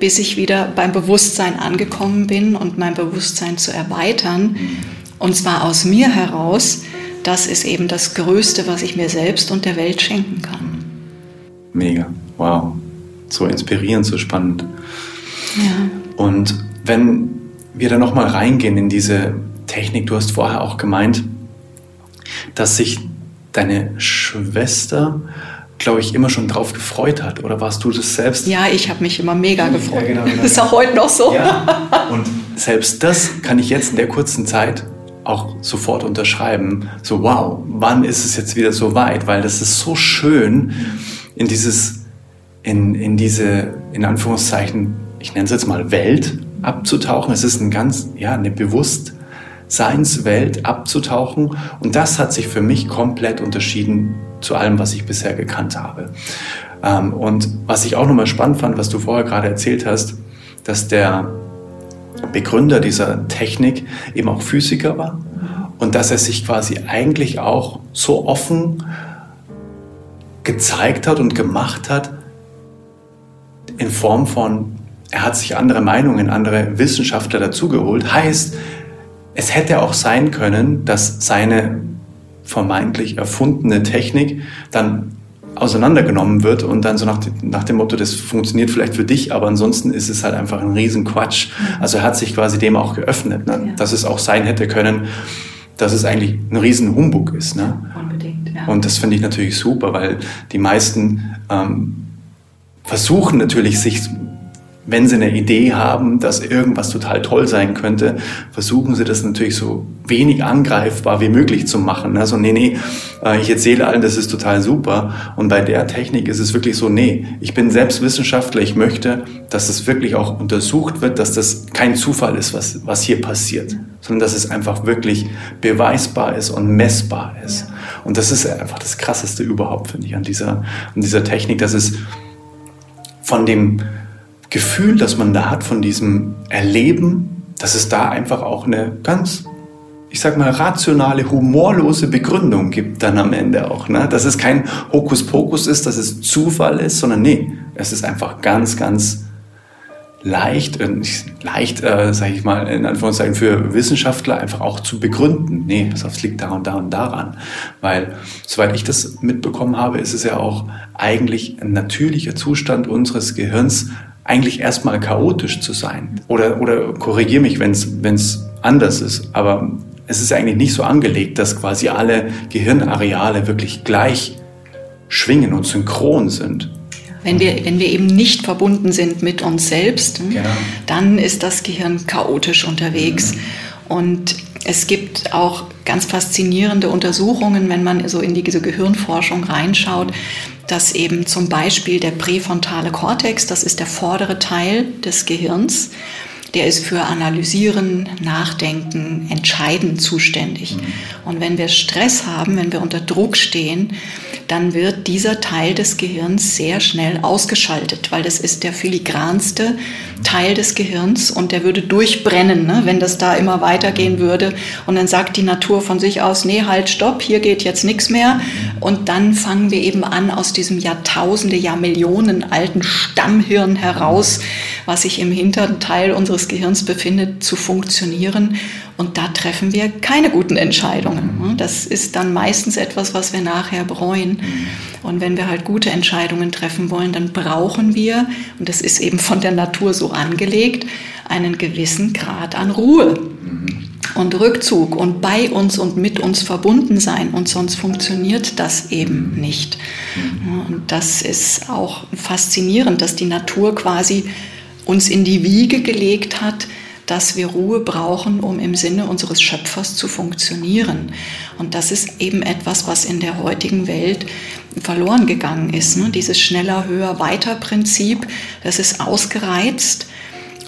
bis ich wieder beim Bewusstsein angekommen bin und mein Bewusstsein zu erweitern. Und zwar aus mir heraus. Das ist eben das Größte, was ich mir selbst und der Welt schenken kann. Mega, wow. So inspirierend, so spannend. Ja. Und wenn wir da nochmal reingehen in diese Technik, du hast vorher auch gemeint, dass sich deine Schwester, glaube ich, immer schon drauf gefreut hat. Oder warst du das selbst? Ja, ich habe mich immer mega gefreut. Ja, genau, genau, das ist auch heute noch so. Ja. Und selbst das kann ich jetzt in der kurzen Zeit auch sofort unterschreiben. So, wow, wann ist es jetzt wieder so weit? Weil das ist so schön, in dieses, in, in diese, in Anführungszeichen, ich nenne es jetzt mal Welt abzutauchen. Es ist ein ganz, ja, eine Bewusstseinswelt abzutauchen. Und das hat sich für mich komplett unterschieden zu allem, was ich bisher gekannt habe. Ähm, und was ich auch nochmal spannend fand, was du vorher gerade erzählt hast, dass der Begründer dieser Technik eben auch Physiker war und dass er sich quasi eigentlich auch so offen gezeigt hat und gemacht hat in Form von, er hat sich andere Meinungen, andere Wissenschaftler dazugeholt. Heißt, es hätte auch sein können, dass seine vermeintlich erfundene Technik dann auseinandergenommen wird und dann so nach, nach, dem Motto, das funktioniert vielleicht für dich, aber ansonsten ist es halt einfach ein Riesenquatsch. Mhm. Also er hat sich quasi dem auch geöffnet, ne? ja. dass es auch sein hätte können, dass es eigentlich ein riesen Humbug ist. Ne? Unbedingt, ja. Und das finde ich natürlich super, weil die meisten ähm, versuchen natürlich, sich wenn sie eine Idee haben, dass irgendwas total toll sein könnte, versuchen sie das natürlich so wenig angreifbar wie möglich zu machen. Also nee, nee, äh, ich erzähle allen, das ist total super. Und bei der Technik ist es wirklich so, nee, ich bin selbst Wissenschaftler, ich möchte, dass das wirklich auch untersucht wird, dass das kein Zufall ist, was, was hier passiert, sondern dass es einfach wirklich beweisbar ist und messbar ist. Und das ist einfach das Krasseste überhaupt, finde ich, an dieser, an dieser Technik, dass es von dem Gefühl, das man da hat, von diesem Erleben, dass es da einfach auch eine ganz, ich sag mal, rationale, humorlose Begründung gibt dann am Ende auch. Ne? Dass es kein Hokuspokus ist, dass es Zufall ist, sondern nee, es ist einfach ganz, ganz leicht, äh, leicht, äh, sage ich mal, in Anführungszeichen für Wissenschaftler einfach auch zu begründen. Nee, pass es liegt da und da und daran. Weil, soweit ich das mitbekommen habe, ist es ja auch eigentlich ein natürlicher Zustand unseres Gehirns, eigentlich erstmal chaotisch zu sein. Oder, oder korrigiere mich, wenn es anders ist. Aber es ist eigentlich nicht so angelegt, dass quasi alle Gehirnareale wirklich gleich schwingen und synchron sind. Wenn wir, wenn wir eben nicht verbunden sind mit uns selbst, genau. dann ist das Gehirn chaotisch unterwegs. Mhm. Und es gibt auch ganz faszinierende Untersuchungen, wenn man so in diese Gehirnforschung reinschaut, dass eben zum Beispiel der präfrontale Kortex, das ist der vordere Teil des Gehirns, der ist für Analysieren, Nachdenken, Entscheiden zuständig. Mhm. Und wenn wir Stress haben, wenn wir unter Druck stehen, dann wird dieser Teil des Gehirns sehr schnell ausgeschaltet, weil das ist der filigranste Teil des Gehirns und der würde durchbrennen, ne, wenn das da immer weitergehen würde. Und dann sagt die Natur von sich aus, nee, halt, stopp, hier geht jetzt nichts mehr. Und dann fangen wir eben an, aus diesem Jahrtausende, Jahrmillionen alten Stammhirn heraus, was sich im hinteren Teil unseres Gehirns befindet, zu funktionieren. Und da treffen wir keine guten Entscheidungen. Das ist dann meistens etwas, was wir nachher bereuen. Und wenn wir halt gute Entscheidungen treffen wollen, dann brauchen wir, und das ist eben von der Natur so angelegt, einen gewissen Grad an Ruhe und Rückzug und bei uns und mit uns verbunden sein. Und sonst funktioniert das eben nicht. Und das ist auch faszinierend, dass die Natur quasi uns in die Wiege gelegt hat, dass wir Ruhe brauchen, um im Sinne unseres Schöpfers zu funktionieren. Und das ist eben etwas, was in der heutigen Welt verloren gegangen ist. Ne? Dieses schneller, höher, weiter Prinzip, das ist ausgereizt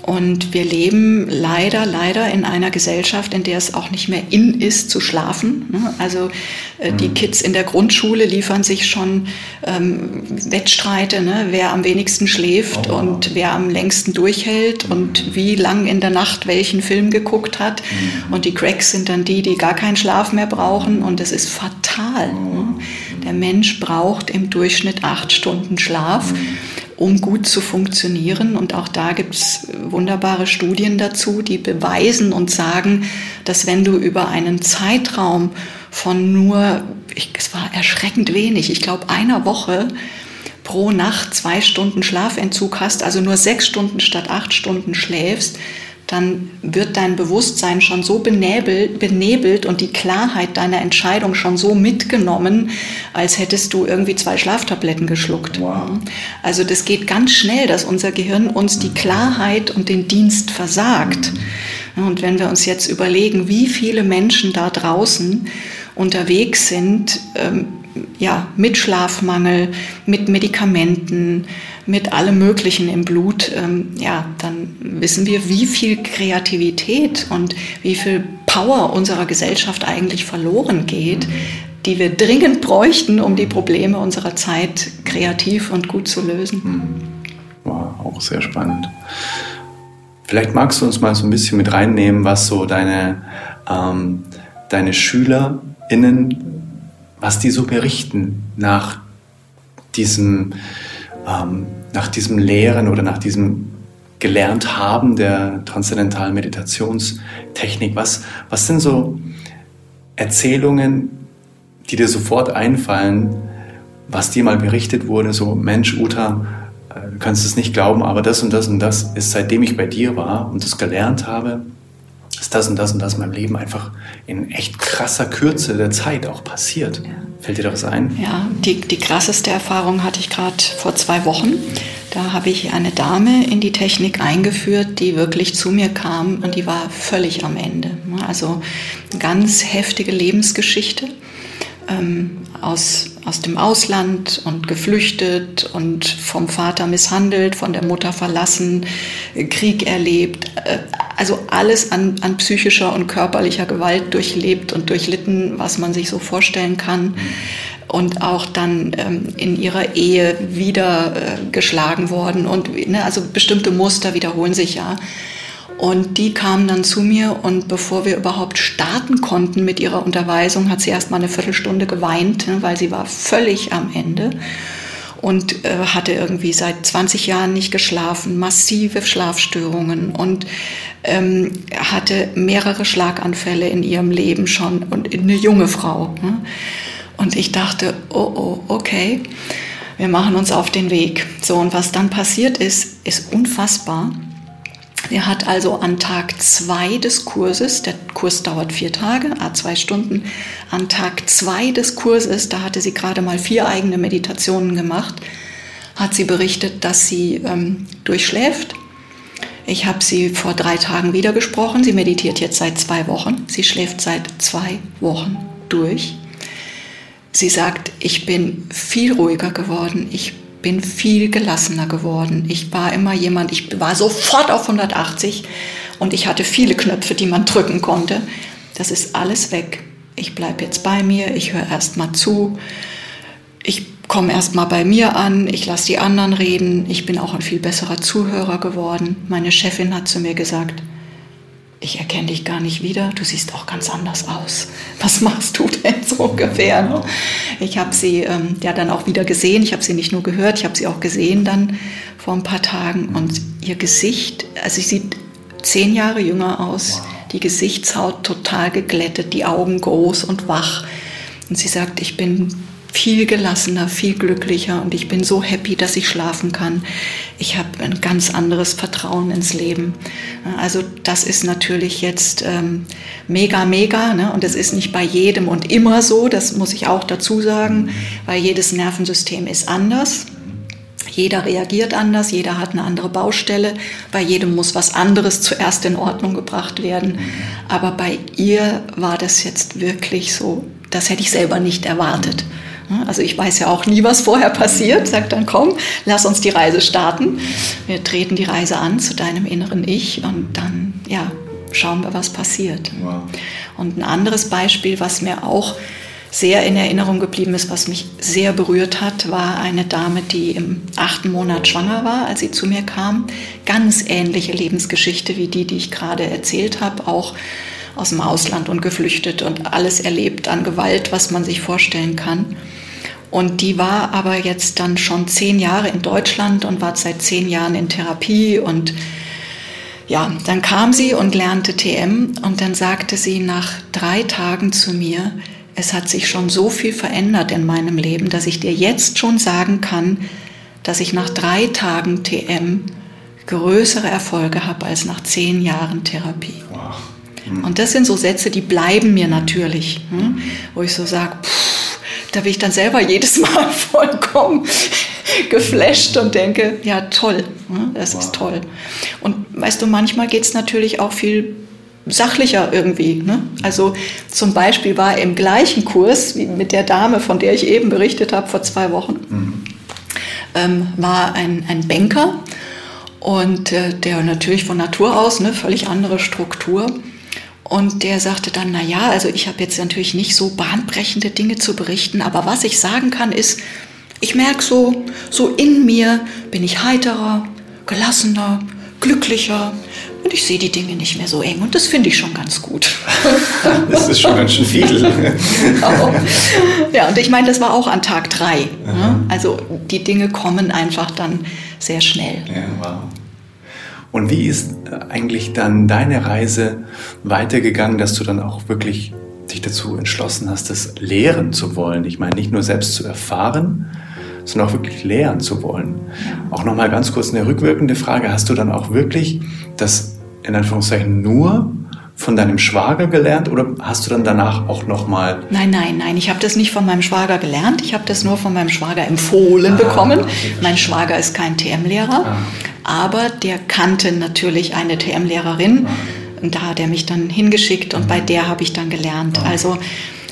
und wir leben leider, leider in einer Gesellschaft, in der es auch nicht mehr in ist zu schlafen. Ne? Also äh, die mhm. Kids in der Grundschule liefern sich schon ähm, Wettstreite, ne? wer am wenigsten schläft oh, und wer am längsten durchhält und wie lang in der Nacht welchen Film geguckt hat. Mhm. Und die Cracks sind dann die, die gar keinen Schlaf mehr brauchen und es ist fatal. Ne? Mhm. Der Mensch braucht im Durchschnitt acht Stunden Schlaf um gut zu funktionieren. Und auch da gibt es wunderbare Studien dazu, die beweisen und sagen, dass wenn du über einen Zeitraum von nur, ich, es war erschreckend wenig, ich glaube einer Woche pro Nacht zwei Stunden Schlafentzug hast, also nur sechs Stunden statt acht Stunden schläfst, dann wird dein Bewusstsein schon so benebelt, benebelt und die Klarheit deiner Entscheidung schon so mitgenommen, als hättest du irgendwie zwei Schlaftabletten geschluckt. Wow. Also das geht ganz schnell, dass unser Gehirn uns die Klarheit und den Dienst versagt. Und wenn wir uns jetzt überlegen, wie viele Menschen da draußen unterwegs sind, ähm, ja, mit Schlafmangel, mit Medikamenten, mit allem Möglichen im Blut, ähm, ja, dann wissen wir, wie viel Kreativität und wie viel Power unserer Gesellschaft eigentlich verloren geht, die wir dringend bräuchten, um die Probleme unserer Zeit kreativ und gut zu lösen. Hm. Wow, auch sehr spannend. Vielleicht magst du uns mal so ein bisschen mit reinnehmen, was so deine, ähm, deine SchülerInnen was die so berichten nach diesem, ähm, nach diesem Lehren oder nach diesem gelernt haben der transzendentalen Meditationstechnik. Was, was sind so Erzählungen, die dir sofort einfallen, was dir mal berichtet wurde, so Mensch, Uta, äh, du kannst es nicht glauben, aber das und das und das ist, seitdem ich bei dir war und das gelernt habe, ist das und das und das in meinem Leben einfach in echt krasser Kürze der Zeit auch passiert. Ja. Fällt dir da was ein? Ja, die, die krasseste Erfahrung hatte ich gerade vor zwei Wochen. Da habe ich eine Dame in die Technik eingeführt, die wirklich zu mir kam und die war völlig am Ende. Also eine ganz heftige Lebensgeschichte ähm, aus, aus dem Ausland und geflüchtet und vom Vater misshandelt, von der Mutter verlassen, Krieg erlebt. Äh, also alles an, an psychischer und körperlicher Gewalt durchlebt und durchlitten, was man sich so vorstellen kann. Und auch dann ähm, in ihrer Ehe wieder äh, geschlagen worden. Und ne, also bestimmte Muster wiederholen sich ja. Und die kam dann zu mir und bevor wir überhaupt starten konnten mit ihrer Unterweisung, hat sie erst mal eine Viertelstunde geweint, ne, weil sie war völlig am Ende und äh, hatte irgendwie seit 20 Jahren nicht geschlafen, massive Schlafstörungen und ähm, hatte mehrere Schlaganfälle in ihrem Leben schon und eine junge Frau. Ne? Und ich dachte, oh, oh, okay, wir machen uns auf den Weg. So, und was dann passiert ist, ist unfassbar. Er hat also an Tag zwei des Kurses, der Kurs dauert vier Tage, a zwei Stunden, an Tag zwei des Kurses, da hatte sie gerade mal vier eigene Meditationen gemacht, hat sie berichtet, dass sie ähm, durchschläft. Ich habe sie vor drei Tagen wieder gesprochen. Sie meditiert jetzt seit zwei Wochen. Sie schläft seit zwei Wochen durch. Sie sagt, ich bin viel ruhiger geworden. Ich bin viel gelassener geworden. Ich war immer jemand, ich war sofort auf 180 und ich hatte viele Knöpfe, die man drücken konnte. Das ist alles weg. Ich bleibe jetzt bei mir, ich höre erst mal zu. Ich komme erst mal bei mir an, ich lasse die anderen reden. Ich bin auch ein viel besserer Zuhörer geworden. Meine Chefin hat zu mir gesagt, ich erkenne dich gar nicht wieder, du siehst auch ganz anders aus. Was machst du denn so ungefähr? Ne? Ich habe sie ähm, ja dann auch wieder gesehen, ich habe sie nicht nur gehört, ich habe sie auch gesehen dann vor ein paar Tagen und ihr Gesicht, also sie sieht zehn Jahre jünger aus, die Gesichtshaut total geglättet, die Augen groß und wach. Und sie sagt, ich bin viel gelassener, viel glücklicher und ich bin so happy, dass ich schlafen kann. Ich habe ein ganz anderes Vertrauen ins Leben. Also das ist natürlich jetzt ähm, mega, mega ne? und das ist nicht bei jedem und immer so, das muss ich auch dazu sagen, weil jedes Nervensystem ist anders. Jeder reagiert anders, jeder hat eine andere Baustelle, bei jedem muss was anderes zuerst in Ordnung gebracht werden. Aber bei ihr war das jetzt wirklich so, das hätte ich selber nicht erwartet. Also ich weiß ja auch nie, was vorher passiert. Sagt dann, komm, lass uns die Reise starten. Wir treten die Reise an zu deinem inneren Ich und dann, ja, schauen wir, was passiert. Wow. Und ein anderes Beispiel, was mir auch sehr in Erinnerung geblieben ist, was mich sehr berührt hat, war eine Dame, die im achten Monat schwanger war, als sie zu mir kam. Ganz ähnliche Lebensgeschichte wie die, die ich gerade erzählt habe, auch aus dem Ausland und geflüchtet und alles erlebt an Gewalt, was man sich vorstellen kann. Und die war aber jetzt dann schon zehn Jahre in Deutschland und war seit zehn Jahren in Therapie. Und ja, dann kam sie und lernte TM und dann sagte sie nach drei Tagen zu mir, es hat sich schon so viel verändert in meinem Leben, dass ich dir jetzt schon sagen kann, dass ich nach drei Tagen TM größere Erfolge habe als nach zehn Jahren Therapie. Wow. Mhm. Und das sind so Sätze, die bleiben mir natürlich, hm? wo ich so sage, da bin ich dann selber jedes Mal vollkommen geflasht und denke, ja toll, ne? das wow. ist toll. Und weißt du, manchmal geht es natürlich auch viel sachlicher irgendwie. Ne? Also zum Beispiel war im gleichen Kurs wie mit der Dame, von der ich eben berichtet habe vor zwei Wochen, mhm. ähm, war ein, ein Banker und äh, der natürlich von Natur aus eine völlig andere Struktur. Und der sagte dann, na ja, also ich habe jetzt natürlich nicht so bahnbrechende Dinge zu berichten, aber was ich sagen kann ist, ich merke so, so in mir bin ich heiterer, gelassener, glücklicher und ich sehe die Dinge nicht mehr so eng und das finde ich schon ganz gut. das ist schon ganz schön viel. genau. Ja, und ich meine, das war auch an Tag drei. Ne? Also die Dinge kommen einfach dann sehr schnell. Ja, wow. Und wie ist eigentlich dann deine Reise weitergegangen, dass du dann auch wirklich dich dazu entschlossen hast, das lehren zu wollen? Ich meine, nicht nur selbst zu erfahren, sondern auch wirklich lehren zu wollen. Auch nochmal ganz kurz eine rückwirkende Frage. Hast du dann auch wirklich das in Anführungszeichen nur von deinem Schwager gelernt oder hast du dann danach auch nochmal? Nein, nein, nein. Ich habe das nicht von meinem Schwager gelernt. Ich habe das nur von meinem Schwager empfohlen ah, bekommen. Okay, mein Schwager ist kein TM-Lehrer, ah aber der kannte natürlich eine TM-Lehrerin und da hat er mich dann hingeschickt und bei der habe ich dann gelernt. Also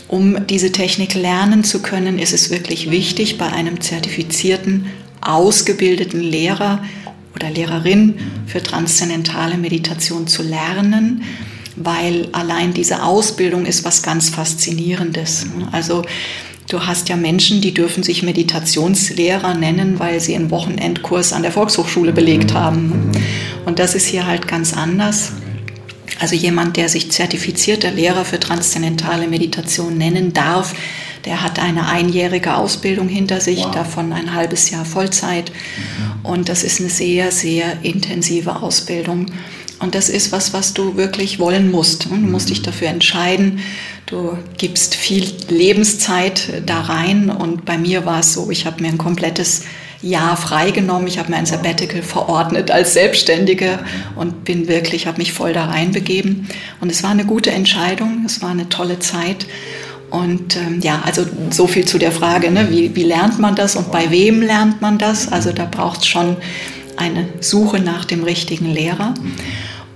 um diese Technik lernen zu können, ist es wirklich wichtig, bei einem zertifizierten, ausgebildeten Lehrer oder Lehrerin für transzendentale Meditation zu lernen, weil allein diese Ausbildung ist was ganz Faszinierendes. Also Du hast ja Menschen, die dürfen sich Meditationslehrer nennen, weil sie einen Wochenendkurs an der Volkshochschule belegt mhm. haben. Und das ist hier halt ganz anders. Also jemand, der sich zertifizierter Lehrer für transzendentale Meditation nennen darf, der hat eine einjährige Ausbildung hinter sich, wow. davon ein halbes Jahr Vollzeit. Mhm. Und das ist eine sehr, sehr intensive Ausbildung. Und das ist was, was du wirklich wollen musst. Du musst dich dafür entscheiden. Du gibst viel Lebenszeit da rein. Und bei mir war es so, ich habe mir ein komplettes Jahr freigenommen. Ich habe mir ein Sabbatical verordnet als Selbstständige und bin wirklich, habe mich voll da reinbegeben. Und es war eine gute Entscheidung. Es war eine tolle Zeit. Und ähm, ja, also so viel zu der Frage, ne? wie, wie lernt man das und bei wem lernt man das? Also da braucht es schon eine Suche nach dem richtigen Lehrer.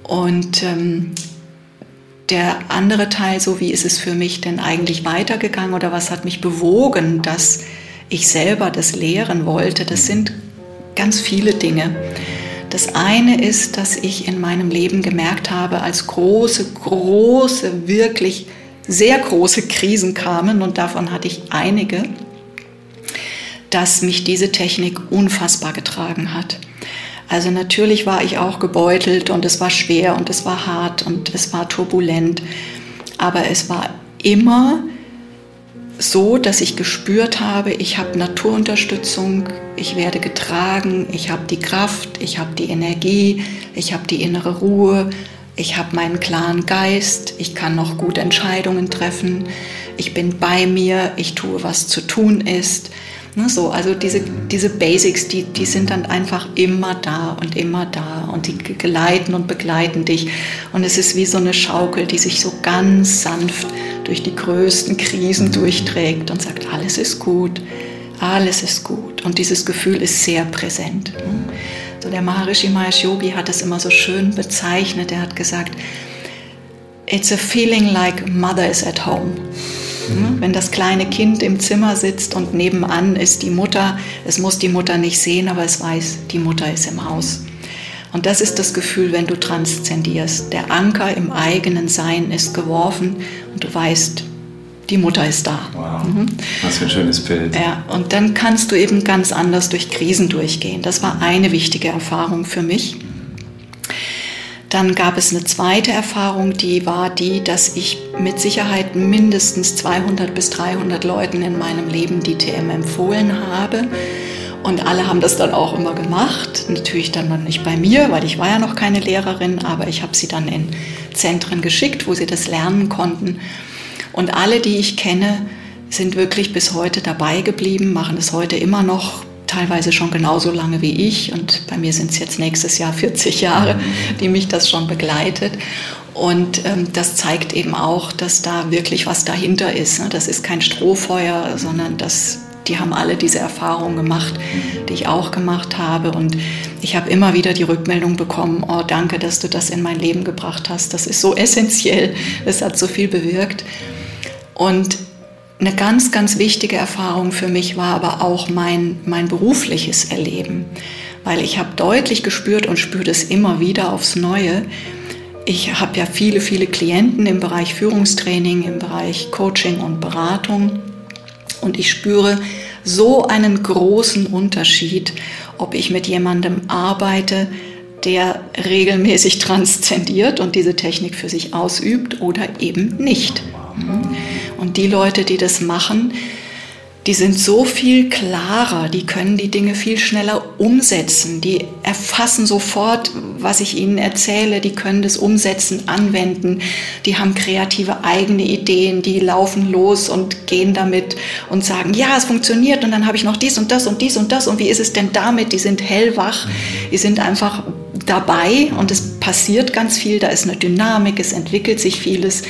Und ähm, der andere Teil, so wie ist es für mich denn eigentlich weitergegangen oder was hat mich bewogen, das ich selber das lehren wollte, das sind ganz viele Dinge. Das eine ist, dass ich in meinem Leben gemerkt habe, als große, große, wirklich sehr große Krisen kamen, und davon hatte ich einige, dass mich diese Technik unfassbar getragen hat. Also natürlich war ich auch gebeutelt und es war schwer und es war hart und es war turbulent, aber es war immer so, dass ich gespürt habe, ich habe Naturunterstützung, ich werde getragen, ich habe die Kraft, ich habe die Energie, ich habe die innere Ruhe, ich habe meinen klaren Geist, ich kann noch gute Entscheidungen treffen, ich bin bei mir, ich tue, was zu tun ist. Ne, so, also diese, diese Basics, die, die sind dann einfach immer da und immer da und die geleiten und begleiten dich. Und es ist wie so eine Schaukel, die sich so ganz sanft durch die größten Krisen durchträgt und sagt, alles ist gut, alles ist gut. Und dieses Gefühl ist sehr präsent. Ne. So der Maharishi Mahesh Yogi hat es immer so schön bezeichnet. Er hat gesagt, it's a feeling like mother is at home. Mhm. Wenn das kleine Kind im Zimmer sitzt und nebenan ist die Mutter, es muss die Mutter nicht sehen, aber es weiß, die Mutter ist im Haus. Und das ist das Gefühl, wenn du transzendierst. Der Anker im eigenen Sein ist geworfen und du weißt, die Mutter ist da. Wow, mhm. was für ein schönes Bild. Ja, und dann kannst du eben ganz anders durch Krisen durchgehen. Das war eine wichtige Erfahrung für mich. Dann gab es eine zweite Erfahrung, die war die, dass ich mit Sicherheit mindestens 200 bis 300 Leuten in meinem Leben die TM empfohlen habe. Und alle haben das dann auch immer gemacht. Natürlich dann noch nicht bei mir, weil ich war ja noch keine Lehrerin, aber ich habe sie dann in Zentren geschickt, wo sie das lernen konnten. Und alle, die ich kenne, sind wirklich bis heute dabei geblieben, machen es heute immer noch teilweise schon genauso lange wie ich und bei mir sind es jetzt nächstes Jahr 40 Jahre, die mich das schon begleitet. Und ähm, das zeigt eben auch, dass da wirklich was dahinter ist. Ne? Das ist kein Strohfeuer, sondern das, die haben alle diese Erfahrungen gemacht, die ich auch gemacht habe. Und ich habe immer wieder die Rückmeldung bekommen, oh danke, dass du das in mein Leben gebracht hast. Das ist so essentiell, es hat so viel bewirkt. Und eine ganz, ganz wichtige Erfahrung für mich war aber auch mein, mein berufliches Erleben, weil ich habe deutlich gespürt und spüre das immer wieder aufs Neue. Ich habe ja viele, viele Klienten im Bereich Führungstraining, im Bereich Coaching und Beratung und ich spüre so einen großen Unterschied, ob ich mit jemandem arbeite, der regelmäßig transzendiert und diese Technik für sich ausübt oder eben nicht. Und die Leute, die das machen, die sind so viel klarer, die können die Dinge viel schneller umsetzen, die erfassen sofort, was ich ihnen erzähle, die können das umsetzen, anwenden, die haben kreative eigene Ideen, die laufen los und gehen damit und sagen, ja, es funktioniert und dann habe ich noch dies und das und dies und das und wie ist es denn damit? Die sind hellwach, die sind einfach dabei und es passiert ganz viel, da ist eine Dynamik, es entwickelt sich vieles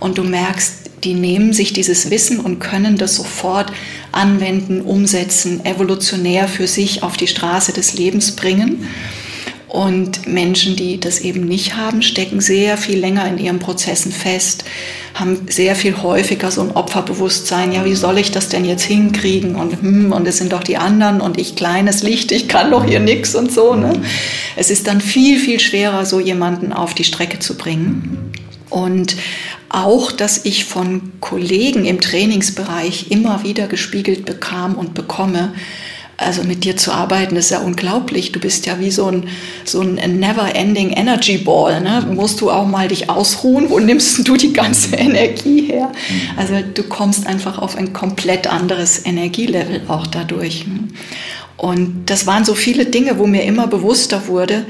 und du merkst, die nehmen sich dieses Wissen und können das sofort anwenden, umsetzen, evolutionär für sich auf die Straße des Lebens bringen. Und Menschen, die das eben nicht haben, stecken sehr viel länger in ihren Prozessen fest, haben sehr viel häufiger so ein Opferbewusstsein. Ja, wie soll ich das denn jetzt hinkriegen? Und, hm, und es sind doch die anderen und ich kleines Licht, ich kann doch hier nichts und so. Ne? Es ist dann viel, viel schwerer, so jemanden auf die Strecke zu bringen. Und auch, dass ich von Kollegen im Trainingsbereich immer wieder gespiegelt bekam und bekomme, also mit dir zu arbeiten, ist ja unglaublich. Du bist ja wie so ein, so ein never-ending Energy Ball. Ne? Musst du auch mal dich ausruhen? Wo nimmst du die ganze Energie her? Also du kommst einfach auf ein komplett anderes Energielevel auch dadurch. Ne? Und das waren so viele Dinge, wo mir immer bewusster wurde,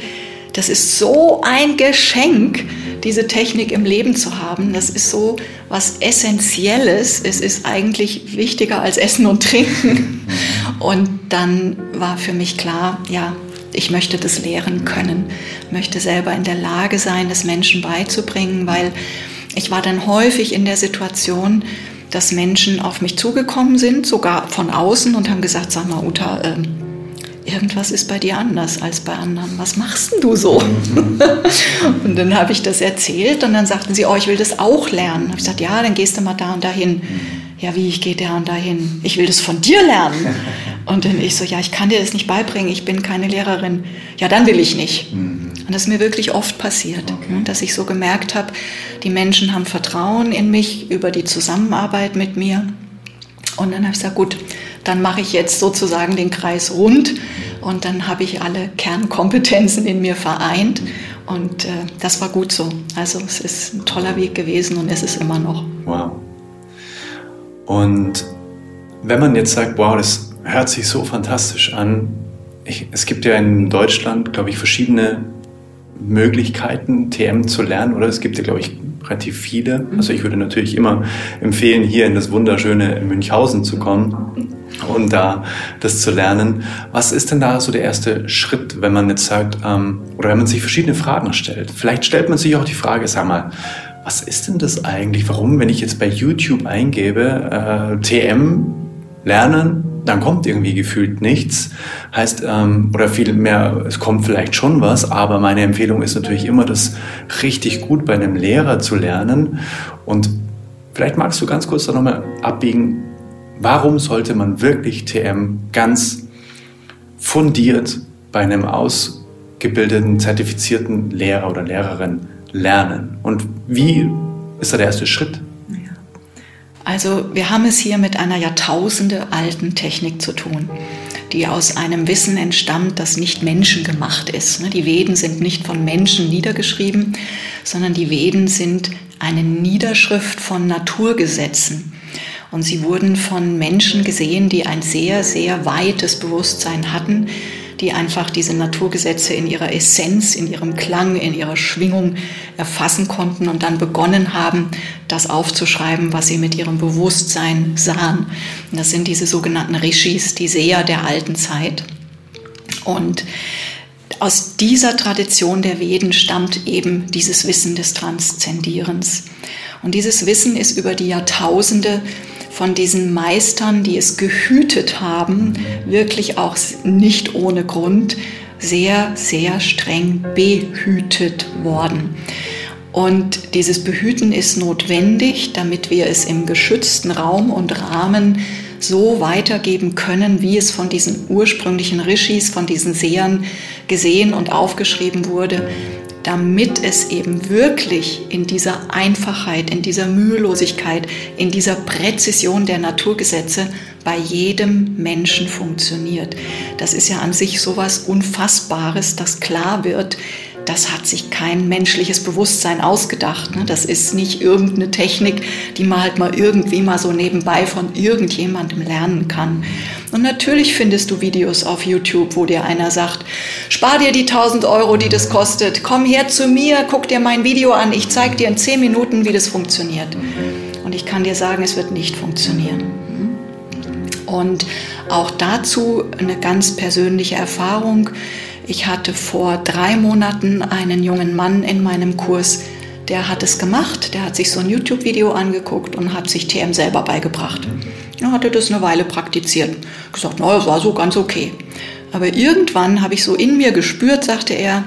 das ist so ein Geschenk, diese Technik im Leben zu haben. Das ist so was Essentielles. Es ist eigentlich wichtiger als Essen und Trinken. Und dann war für mich klar, ja, ich möchte das lehren können, möchte selber in der Lage sein, es Menschen beizubringen, weil ich war dann häufig in der Situation, dass Menschen auf mich zugekommen sind, sogar von außen und haben gesagt, sag mal, Uta, äh, irgendwas ist bei dir anders als bei anderen. Was machst denn du so? Mhm. und dann habe ich das erzählt und dann sagten sie, oh, ich will das auch lernen. Habe ich gesagt, ja, dann gehst du mal da und dahin. ja, wie, ich gehe da und dahin, ich will das von dir lernen. Und dann ich so, ja, ich kann dir das nicht beibringen, ich bin keine Lehrerin. Ja, dann will ich nicht. Mhm. Und das ist mir wirklich oft passiert, okay. Ne, dass ich so gemerkt habe, die Menschen haben Vertrauen in mich über die Zusammenarbeit mit mir. Und dann habe ich gesagt, gut, dann mache ich jetzt sozusagen den Kreis rund und dann habe ich alle Kernkompetenzen in mir vereint. Und äh, das war gut so. Also es ist ein toller Weg gewesen und es ist immer noch. Wow. Und wenn man jetzt sagt, wow, das hört sich so fantastisch an, ich, es gibt ja in Deutschland, glaube ich, verschiedene Möglichkeiten, TM zu lernen, oder? Es gibt ja, glaube ich, relativ viele. Also ich würde natürlich immer empfehlen, hier in das wunderschöne Münchhausen zu kommen und da das zu lernen. Was ist denn da so der erste Schritt, wenn man jetzt sagt, ähm, oder wenn man sich verschiedene Fragen stellt? Vielleicht stellt man sich auch die Frage, sag mal, was ist denn das eigentlich? Warum, wenn ich jetzt bei YouTube eingebe, äh, TM lernen, dann kommt irgendwie gefühlt nichts. Heißt, ähm, oder vielmehr, es kommt vielleicht schon was, aber meine Empfehlung ist natürlich immer, das richtig gut bei einem Lehrer zu lernen. Und vielleicht magst du ganz kurz da nochmal abbiegen, warum sollte man wirklich TM ganz fundiert bei einem ausgebildeten, zertifizierten Lehrer oder Lehrerin lernen? Und wie ist da der erste Schritt? Also wir haben es hier mit einer Jahrtausende alten Technik zu tun, die aus einem Wissen entstammt, das nicht menschengemacht ist. Ne, die Veden sind nicht von Menschen niedergeschrieben, sondern die Veden sind eine Niederschrift von Naturgesetzen. Und sie wurden von Menschen gesehen, die ein sehr, sehr weites Bewusstsein hatten, die einfach diese Naturgesetze in ihrer Essenz, in ihrem Klang, in ihrer Schwingung erfassen konnten und dann begonnen haben, das aufzuschreiben, was sie mit ihrem Bewusstsein sahen. Und das sind diese sogenannten Rishis, die Seher der alten Zeit. Und aus dieser Tradition der Veden stammt eben dieses Wissen des Transzendierens. Und dieses Wissen ist über die Jahrtausende von diesen Meistern, die es gehütet haben, wirklich auch nicht ohne Grund sehr, sehr streng behütet worden. Und dieses Behüten ist notwendig, damit wir es im geschützten Raum und Rahmen so weitergeben können, wie es von diesen ursprünglichen Rishis, von diesen Sehern gesehen und aufgeschrieben wurde, damit es eben wirklich in dieser Einfachheit, in dieser Mühelosigkeit, in dieser Präzision der Naturgesetze bei jedem Menschen funktioniert. Das ist ja an sich so was Unfassbares, dass klar wird, das hat sich kein menschliches Bewusstsein ausgedacht. Ne? Das ist nicht irgendeine Technik, die man halt mal irgendwie mal so nebenbei von irgendjemandem lernen kann. Und natürlich findest du Videos auf YouTube, wo dir einer sagt, spar dir die 1000 Euro, die das kostet, komm her zu mir, guck dir mein Video an, ich zeige dir in 10 Minuten, wie das funktioniert. Und ich kann dir sagen, es wird nicht funktionieren. Und auch dazu eine ganz persönliche Erfahrung. Ich hatte vor drei Monaten einen jungen Mann in meinem Kurs, der hat es gemacht, der hat sich so ein YouTube-Video angeguckt und hat sich TM selber beigebracht. Er hatte das eine Weile praktiziert. Gesagt, naja, war so ganz okay. Aber irgendwann habe ich so in mir gespürt, sagte er,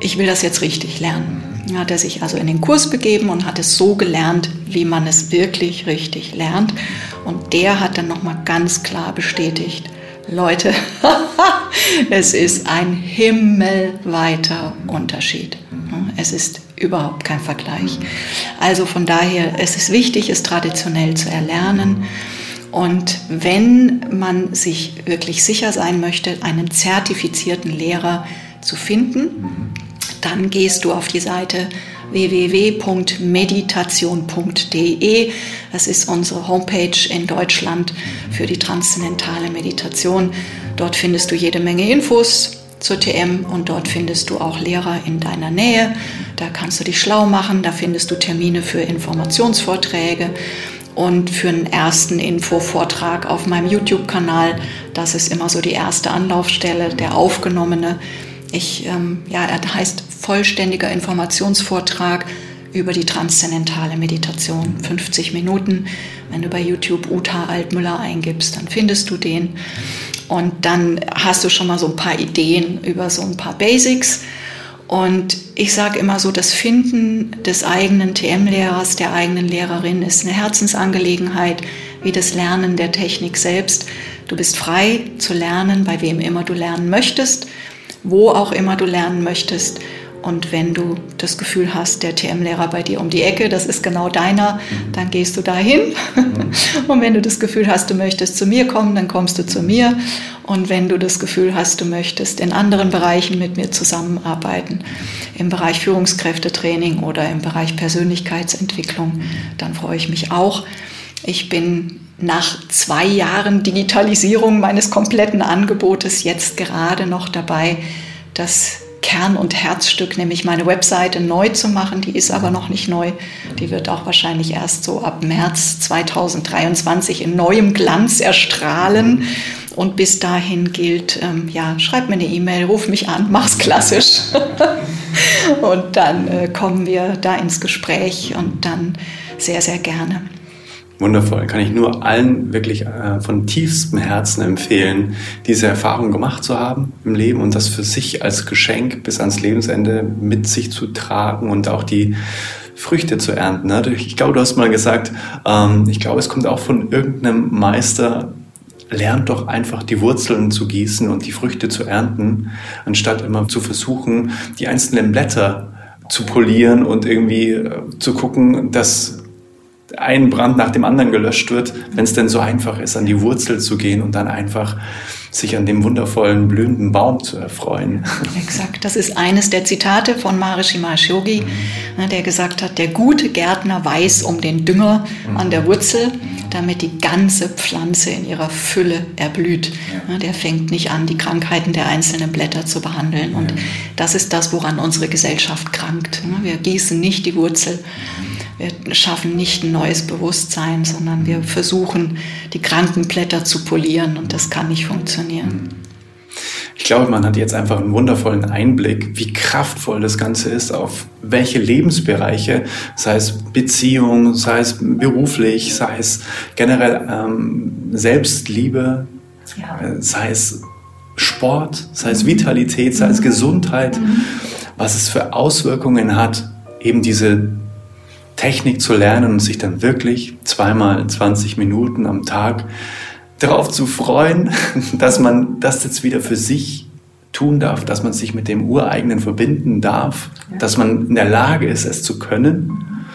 ich will das jetzt richtig lernen. Dann hat er sich also in den Kurs begeben und hat es so gelernt, wie man es wirklich richtig lernt. Und der hat dann nochmal ganz klar bestätigt, Leute, es ist ein himmelweiter Unterschied. Es ist überhaupt kein Vergleich. Also von daher, es ist wichtig, es traditionell zu erlernen. Und wenn man sich wirklich sicher sein möchte, einen zertifizierten Lehrer zu finden, dann gehst du auf die Seite www.meditation.de. Das ist unsere Homepage in Deutschland für die transzendentale Meditation. Dort findest du jede Menge Infos zur TM und dort findest du auch Lehrer in deiner Nähe. Da kannst du dich schlau machen, da findest du Termine für Informationsvorträge und für einen ersten Infovortrag auf meinem YouTube-Kanal. Das ist immer so die erste Anlaufstelle, der aufgenommene. Ich, ähm, ja, er heißt vollständiger Informationsvortrag über die transzendentale Meditation. 50 Minuten. Wenn du bei YouTube Uta Altmüller eingibst, dann findest du den. Und dann hast du schon mal so ein paar Ideen über so ein paar Basics. Und ich sage immer so, das Finden des eigenen TM-Lehrers, der eigenen Lehrerin ist eine Herzensangelegenheit, wie das Lernen der Technik selbst. Du bist frei zu lernen, bei wem immer du lernen möchtest, wo auch immer du lernen möchtest. Und wenn du das Gefühl hast, der TM-Lehrer bei dir um die Ecke, das ist genau deiner, mhm. dann gehst du dahin. Mhm. Und wenn du das Gefühl hast, du möchtest zu mir kommen, dann kommst du zu mir. Und wenn du das Gefühl hast, du möchtest in anderen Bereichen mit mir zusammenarbeiten, im Bereich Führungskräftetraining oder im Bereich Persönlichkeitsentwicklung, dann freue ich mich auch. Ich bin nach zwei Jahren Digitalisierung meines kompletten Angebotes jetzt gerade noch dabei, das Kern- und Herzstück, nämlich meine Webseite neu zu machen. Die ist aber noch nicht neu. Die wird auch wahrscheinlich erst so ab März 2023 in neuem Glanz erstrahlen. Und bis dahin gilt, ähm, ja, schreib mir eine E-Mail, ruf mich an, mach's klassisch. und dann äh, kommen wir da ins Gespräch und dann sehr, sehr gerne. Wundervoll. Kann ich nur allen wirklich äh, von tiefstem Herzen empfehlen, diese Erfahrung gemacht zu haben im Leben und das für sich als Geschenk bis ans Lebensende mit sich zu tragen und auch die Früchte zu ernten. Ne? Ich glaube, du hast mal gesagt, ähm, ich glaube, es kommt auch von irgendeinem Meister, lernt doch einfach die Wurzeln zu gießen und die Früchte zu ernten, anstatt immer zu versuchen, die einzelnen Blätter zu polieren und irgendwie äh, zu gucken, dass ein Brand nach dem anderen gelöscht wird, wenn es denn so einfach ist, an die Wurzel zu gehen und dann einfach sich an dem wundervollen blühenden Baum zu erfreuen. Exakt, das ist eines der Zitate von Maharishi Mahesh Yogi, mhm. der gesagt hat, der gute Gärtner weiß um den Dünger mhm. an der Wurzel, damit die ganze Pflanze in ihrer Fülle erblüht. Ja. Der fängt nicht an, die Krankheiten der einzelnen Blätter zu behandeln. Und das ist das, woran unsere Gesellschaft krankt. Wir gießen nicht die Wurzel. Mhm wir schaffen nicht ein neues Bewusstsein, sondern wir versuchen, die kranken Blätter zu polieren und das kann nicht funktionieren. Ich glaube, man hat jetzt einfach einen wundervollen Einblick, wie kraftvoll das Ganze ist, auf welche Lebensbereiche, sei es Beziehung, sei es beruflich, sei es generell ähm, Selbstliebe, ja. Äh, sei es Sport, sei es Vitalität, sei es mhm. Gesundheit, mhm. was es für Auswirkungen hat, eben diese Technik zu lernen und sich dann wirklich zweimal 20 Minuten am Tag darauf zu freuen, dass man das jetzt wieder für sich tun darf, dass man sich mit dem Ureigenen verbinden darf, ja. dass man in der Lage ist, es zu können.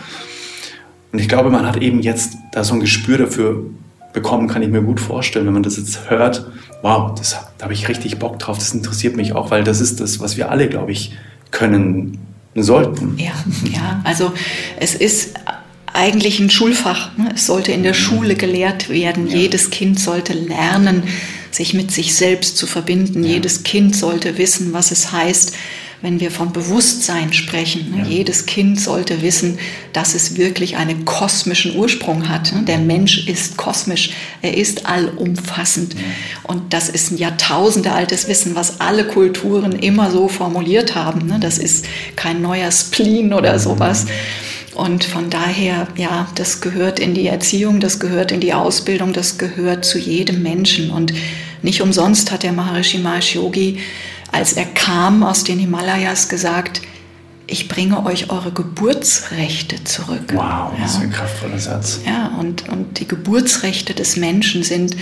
Und ich glaube, man hat eben jetzt da so ein Gespür dafür bekommen, kann ich mir gut vorstellen, wenn man das jetzt hört. Wow, das, da habe ich richtig Bock drauf, das interessiert mich auch, weil das ist das, was wir alle, glaube ich, können sollten. Ja, ja, also es ist eigentlich ein Schulfach. Ne? Es sollte in der Schule gelehrt werden. Ja. Jedes Kind sollte lernen, sich mit sich selbst zu verbinden. Ja. Jedes Kind sollte wissen, was es heißt, wenn wir von Bewusstsein sprechen. Ne? Ja. Jedes Kind sollte wissen, dass es wirklich einen kosmischen Ursprung hat. Ne? Der Mensch ist kosmisch, er ist allumfassend. Ja. Und das ist ein Jahrtausende altes Wissen, was alle Kulturen immer so formuliert haben. Ne? Das ist kein neuer Spleen oder sowas. Und von daher, ja, das gehört in die Erziehung, das gehört in die Ausbildung, das gehört zu jedem Menschen. Und nicht umsonst hat der Maharishi Mahesh Yogi als er kam aus den Himalayas, gesagt, ich bringe euch eure Geburtsrechte zurück. Wow, das ist ein kraftvoller Satz. Ja, und, und die Geburtsrechte des Menschen sind,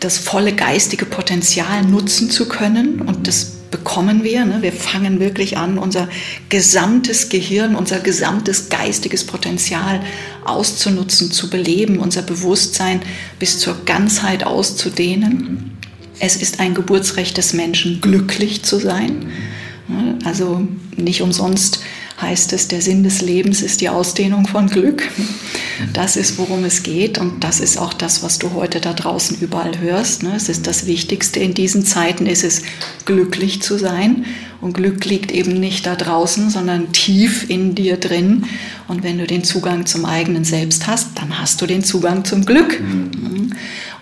das volle geistige Potenzial nutzen zu können. Und das bekommen wir. Ne? Wir fangen wirklich an, unser gesamtes Gehirn, unser gesamtes geistiges Potenzial auszunutzen, zu beleben, unser Bewusstsein bis zur Ganzheit auszudehnen. Es ist ein Geburtsrecht des Menschen, glücklich zu sein. Also nicht umsonst heißt es, der Sinn des Lebens ist die Ausdehnung von Glück. Das ist, worum es geht und das ist auch das, was du heute da draußen überall hörst. Es ist das Wichtigste in diesen Zeiten, ist es glücklich zu sein und Glück liegt eben nicht da draußen, sondern tief in dir drin. Und wenn du den Zugang zum eigenen Selbst hast, dann hast du den Zugang zum Glück.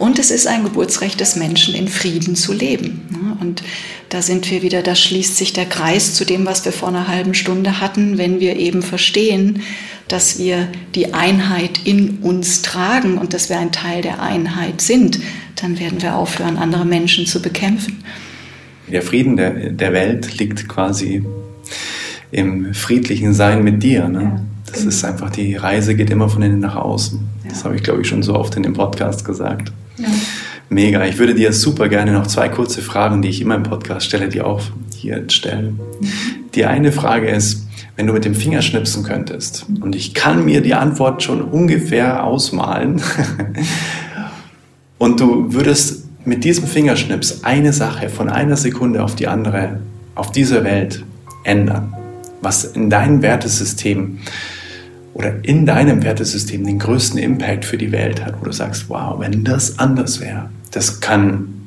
Und es ist ein Geburtsrecht des Menschen, in Frieden zu leben. Und da sind wir wieder, da schließt sich der Kreis zu dem, was wir vor einer halben Stunde hatten, wenn wir eben verstehen, dass wir die Einheit in uns tragen und dass wir ein Teil der Einheit sind, dann werden wir aufhören, andere Menschen zu bekämpfen. Der Frieden der, der Welt liegt quasi im friedlichen Sein mit dir. Ne? Das genau. ist einfach, die Reise geht immer von innen nach außen. Das habe ich, glaube ich, schon so oft in dem Podcast gesagt. Mega. Ich würde dir super gerne noch zwei kurze Fragen, die ich immer im Podcast stelle, die auch hier stellen. Die eine Frage ist, wenn du mit dem Finger schnipsen könntest, und ich kann mir die Antwort schon ungefähr ausmalen, und du würdest mit diesem Fingerschnips eine Sache von einer Sekunde auf die andere auf dieser Welt ändern, was in deinem Wertesystem oder in deinem Wertesystem den größten Impact für die Welt hat, wo du sagst, wow, wenn das anders wäre, das kann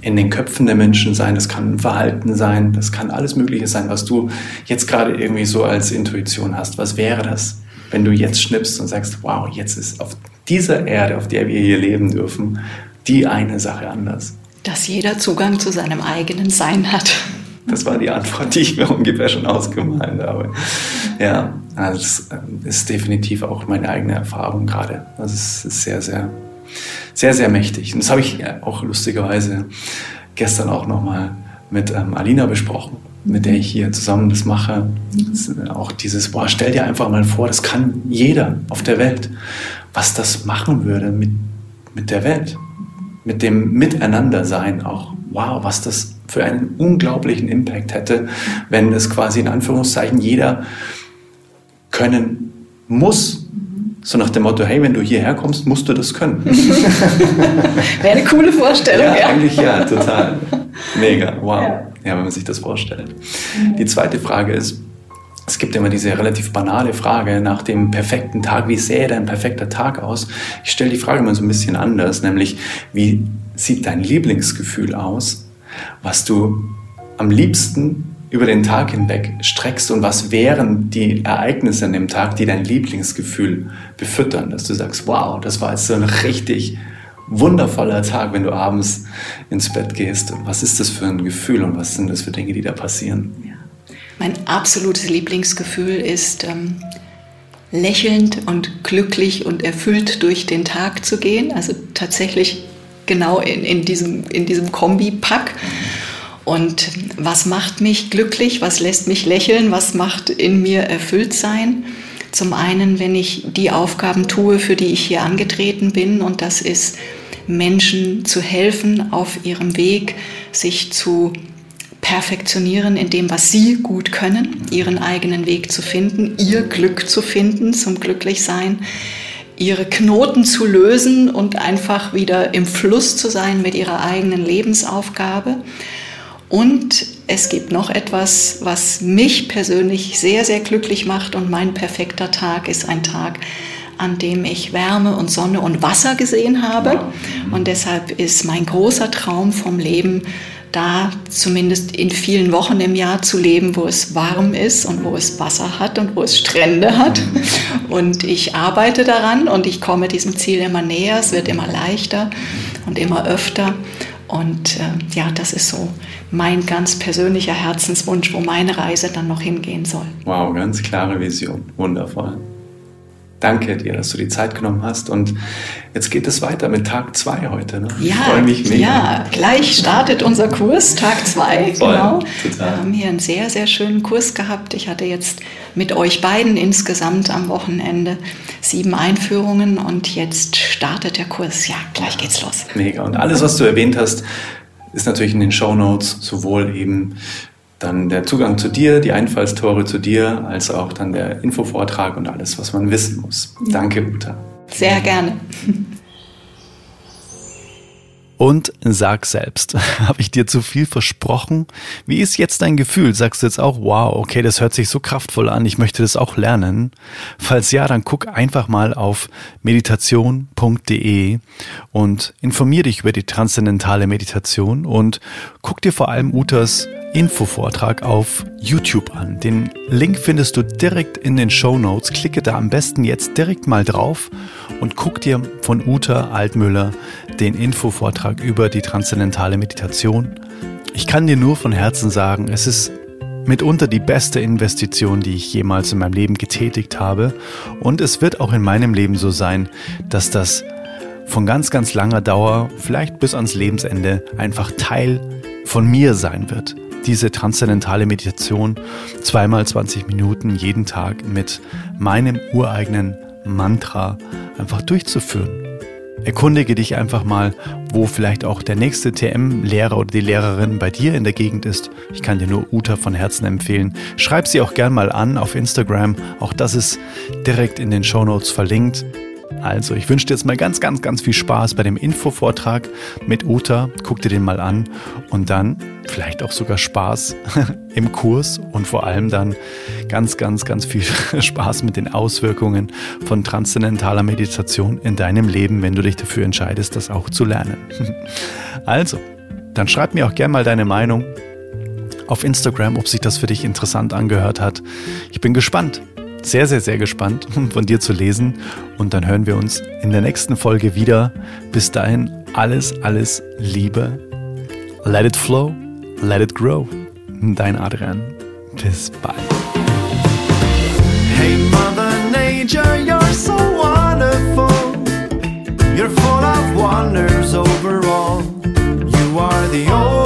in den Köpfen der Menschen sein, das kann Verhalten sein, das kann alles Mögliche sein, was du jetzt gerade irgendwie so als Intuition hast. Was wäre das, wenn du jetzt schnippst und sagst, wow, jetzt ist auf dieser Erde, auf der wir hier leben dürfen, die eine Sache anders? Dass jeder Zugang zu seinem eigenen Sein hat. Das war die Antwort, die ich mir ungefähr schon ausgemalt habe. Ja, also das äh, ist definitiv auch meine eigene Erfahrung gerade. Das ist sehr, sehr sehr, sehr mächtig. Und das habe ich auch lustigerweise gestern auch nochmal mit ähm, Alina besprochen, mit der ich hier zusammen das mache. Das auch dieses, boah, stell dir einfach mal vor, das kann jeder auf der Welt, was das machen würde mit, mit der Welt, mit dem Miteinandersein auch. Wow, was das für einen unglaublichen Impact hätte, wenn es quasi in Anführungszeichen jeder können muss, so nach dem Motto, hey, wenn du hierher kommst, musst du das können. Wäre eine coole Vorstellung, ja. ja. Eigentlich ja, total. Mega, wow. Ja. ja, wenn man sich das vorstellt. Die zweite Frage ist, es gibt immer diese relativ banale Frage nach dem perfekten Tag. Wie sähe dein perfekter Tag aus? Ich stelle die Frage mal so ein bisschen anders, nämlich wie sieht dein Lieblingsgefühl aus, was du am liebsten über den Tag hinweg streckst und was wären die Ereignisse an dem Tag, die dein Lieblingsgefühl befüttern, dass du sagst, wow, das war jetzt so ein richtig wundervoller Tag, wenn du abends ins Bett gehst. Was ist das für ein Gefühl und was sind das für Dinge, die da passieren? Ja. Mein absolutes Lieblingsgefühl ist, ähm, lächelnd und glücklich und erfüllt durch den Tag zu gehen. Also tatsächlich genau in, in diesem, in diesem Kombi-Pack. Und was macht mich glücklich? Was lässt mich lächeln? Was macht in mir erfüllt sein? Zum einen, wenn ich die Aufgaben tue, für die ich hier angetreten bin, und das ist Menschen zu helfen auf ihrem Weg, sich zu perfektionieren in dem, was sie gut können, ihren eigenen Weg zu finden, ihr Glück zu finden, zum Glücklichsein, ihre Knoten zu lösen und einfach wieder im Fluss zu sein mit ihrer eigenen Lebensaufgabe. Und es gibt noch etwas, was mich persönlich sehr, sehr glücklich macht und mein perfekter Tag ist ein Tag, an dem ich Wärme und Sonne und Wasser gesehen habe. Und deshalb ist mein großer Traum vom Leben, da zumindest in vielen Wochen im Jahr zu leben, wo es warm ist und wo es Wasser hat und wo es Strände hat. Und ich arbeite daran und ich komme diesem Ziel immer näher. Es wird immer leichter und immer öfter. Und äh, ja, das ist so mein ganz persönlicher Herzenswunsch, wo meine Reise dann noch hingehen soll. Wow, ganz klare Vision. Wundervoll. Danke dir, dass du die Zeit genommen hast. Und jetzt geht es weiter mit Tag 2 heute. Ne? Ja, ich freue mich mega. Ja, gleich startet unser Kurs, Tag 2. Genau. Total. Wir haben hier einen sehr, sehr schönen Kurs gehabt. Ich hatte jetzt mit euch beiden insgesamt am Wochenende sieben Einführungen und jetzt startet der Kurs. Ja, gleich geht's los. Mega. Und alles, was du erwähnt hast, ist natürlich in den Show Notes sowohl eben dann der Zugang zu dir, die Einfallstore zu dir, als auch dann der Infovortrag und alles, was man wissen muss. Danke, Uta. Sehr gerne. Und sag selbst, habe ich dir zu viel versprochen? Wie ist jetzt dein Gefühl? Sagst du jetzt auch, wow, okay, das hört sich so kraftvoll an, ich möchte das auch lernen? Falls ja, dann guck einfach mal auf meditation.de und informier dich über die transzendentale Meditation und guck dir vor allem Utas Infovortrag auf YouTube an. Den Link findest du direkt in den Show Notes. Klicke da am besten jetzt direkt mal drauf und guck dir von Uta Altmüller den Infovortrag über die transzendentale Meditation. Ich kann dir nur von Herzen sagen, es ist mitunter die beste Investition, die ich jemals in meinem Leben getätigt habe. Und es wird auch in meinem Leben so sein, dass das von ganz, ganz langer Dauer, vielleicht bis ans Lebensende, einfach Teil von mir sein wird. Diese transzendentale Meditation zweimal 20 Minuten jeden Tag mit meinem ureigenen Mantra einfach durchzuführen. Erkundige dich einfach mal, wo vielleicht auch der nächste TM-Lehrer oder die Lehrerin bei dir in der Gegend ist. Ich kann dir nur Uta von Herzen empfehlen. Schreib sie auch gern mal an auf Instagram. Auch das ist direkt in den Show Notes verlinkt. Also, ich wünsche dir jetzt mal ganz, ganz, ganz viel Spaß bei dem Infovortrag mit Uta. Guck dir den mal an und dann vielleicht auch sogar Spaß im Kurs und vor allem dann ganz, ganz, ganz viel Spaß mit den Auswirkungen von transzendentaler Meditation in deinem Leben, wenn du dich dafür entscheidest, das auch zu lernen. Also, dann schreib mir auch gerne mal deine Meinung auf Instagram, ob sich das für dich interessant angehört hat. Ich bin gespannt sehr, sehr, sehr gespannt, von dir zu lesen. Und dann hören wir uns in der nächsten Folge wieder. Bis dahin alles, alles Liebe. Let it flow, let it grow. Dein Adrian. Bis bald. Hey Mother Nature, you're so wonderful. You're full of wonders overall. You are the soul.